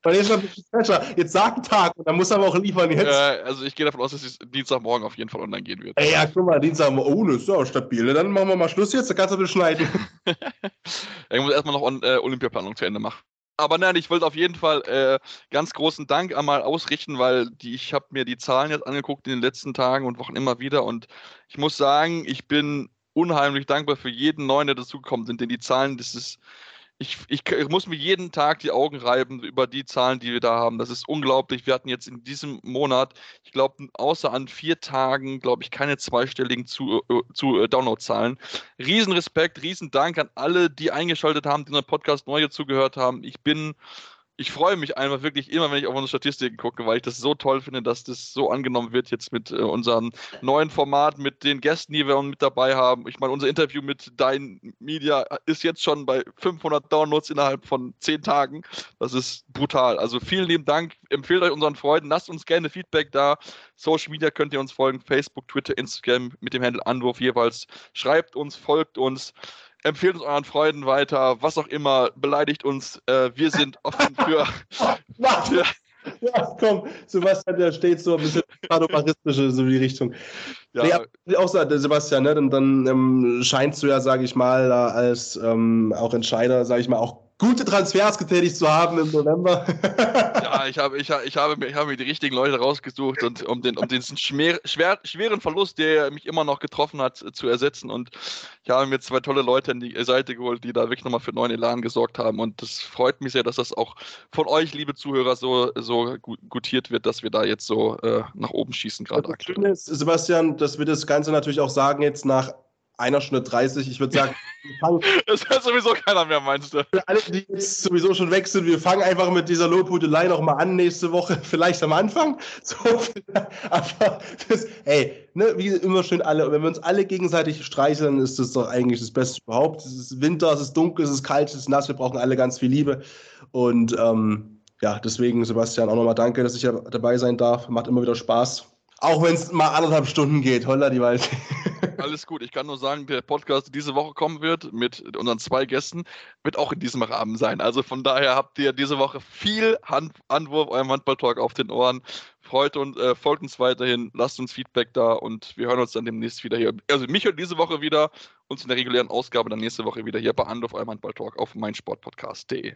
Weil jetzt, ein bisschen jetzt sagt ein Tag und dann muss er aber auch liefern jetzt. Äh, also ich gehe davon aus, dass es Dienstagmorgen auf jeden Fall online gehen wird. Ey, ja, guck mal, Dienstagmorgen, oh, das ist ja stabil. Dann machen wir mal Schluss jetzt, dann kannst du beschneiden. ich muss erstmal noch äh, Olympiaplanung zu Ende machen. Aber nein, ich wollte auf jeden Fall äh, ganz großen Dank einmal ausrichten, weil die, ich habe mir die Zahlen jetzt angeguckt in den letzten Tagen und Wochen immer wieder und ich muss sagen, ich bin unheimlich dankbar für jeden Neuen, der dazugekommen sind, denn die Zahlen, das ist ich, ich, ich, muss mir jeden Tag die Augen reiben über die Zahlen, die wir da haben. Das ist unglaublich. Wir hatten jetzt in diesem Monat, ich glaube, außer an vier Tagen, glaube ich, keine zweistelligen zu, äh, zu äh, Downloadzahlen. Riesenrespekt, Riesendank an alle, die eingeschaltet haben, die unseren Podcast neu zugehört haben. Ich bin ich freue mich einfach wirklich immer, wenn ich auf unsere Statistiken gucke, weil ich das so toll finde, dass das so angenommen wird jetzt mit äh, unserem neuen Format, mit den Gästen, die wir mit dabei haben. Ich meine, unser Interview mit Dein Media ist jetzt schon bei 500 Downloads innerhalb von 10 Tagen. Das ist brutal. Also vielen lieben Dank. Empfehlt euch unseren Freunden. Lasst uns gerne Feedback da. Social Media könnt ihr uns folgen. Facebook, Twitter, Instagram mit dem Handle Anwurf jeweils. Schreibt uns, folgt uns. Empfehlt uns euren Freunden weiter, was auch immer, beleidigt uns. Äh, wir sind offen für, für ja, komm, Sebastian, der steht so ein bisschen sadomasochistische, so die Richtung. Ja. Nee, auch Sebastian, ne, dann, dann ähm, scheinst du ja, sage ich mal, als ähm, auch Entscheider, sage ich mal, auch gute Transfers getätigt zu haben im November. ja, ich habe, ich, ich, habe mir, ich habe mir die richtigen Leute rausgesucht und um den, um diesen schwer, schwer, schweren Verlust, der mich immer noch getroffen hat, zu ersetzen. Und ich habe mir zwei tolle Leute an die Seite geholt, die da wirklich nochmal für neuen Elan gesorgt haben. Und das freut mich sehr, dass das auch von euch, liebe Zuhörer, so, so gutiert wird, dass wir da jetzt so äh, nach oben schießen gerade aktuell. Sebastian, dass wir das Ganze natürlich auch sagen jetzt nach einer Stunde 30. Ich würde sagen, das hört sowieso keiner mehr, meinst du? Für alle, die jetzt sowieso schon weg sind, wir fangen einfach mit dieser Lobhudelei nochmal an nächste Woche, vielleicht am Anfang. So, aber das, ey, ne, wie immer schön alle, wenn wir uns alle gegenseitig streicheln, ist das doch eigentlich das Beste überhaupt. Es ist Winter, es ist dunkel, es ist kalt, es ist nass, wir brauchen alle ganz viel Liebe. Und ähm, ja, deswegen, Sebastian, auch nochmal danke, dass ich dabei sein darf. Macht immer wieder Spaß. Auch wenn es mal anderthalb Stunden geht, holla die Wald. Alles gut. Ich kann nur sagen, der Podcast, der diese Woche kommen wird, mit unseren zwei Gästen, wird auch in diesem Rahmen sein. Also von daher habt ihr diese Woche viel Hand Anwurf eurem Handball-Talk auf den Ohren. Freut und äh, folgt uns weiterhin, lasst uns Feedback da und wir hören uns dann demnächst wieder hier. Also mich hört diese Woche wieder, uns in der regulären Ausgabe dann nächste Woche wieder hier bei Anwurf eurem Handball-Talk auf meinsportpodcast.de.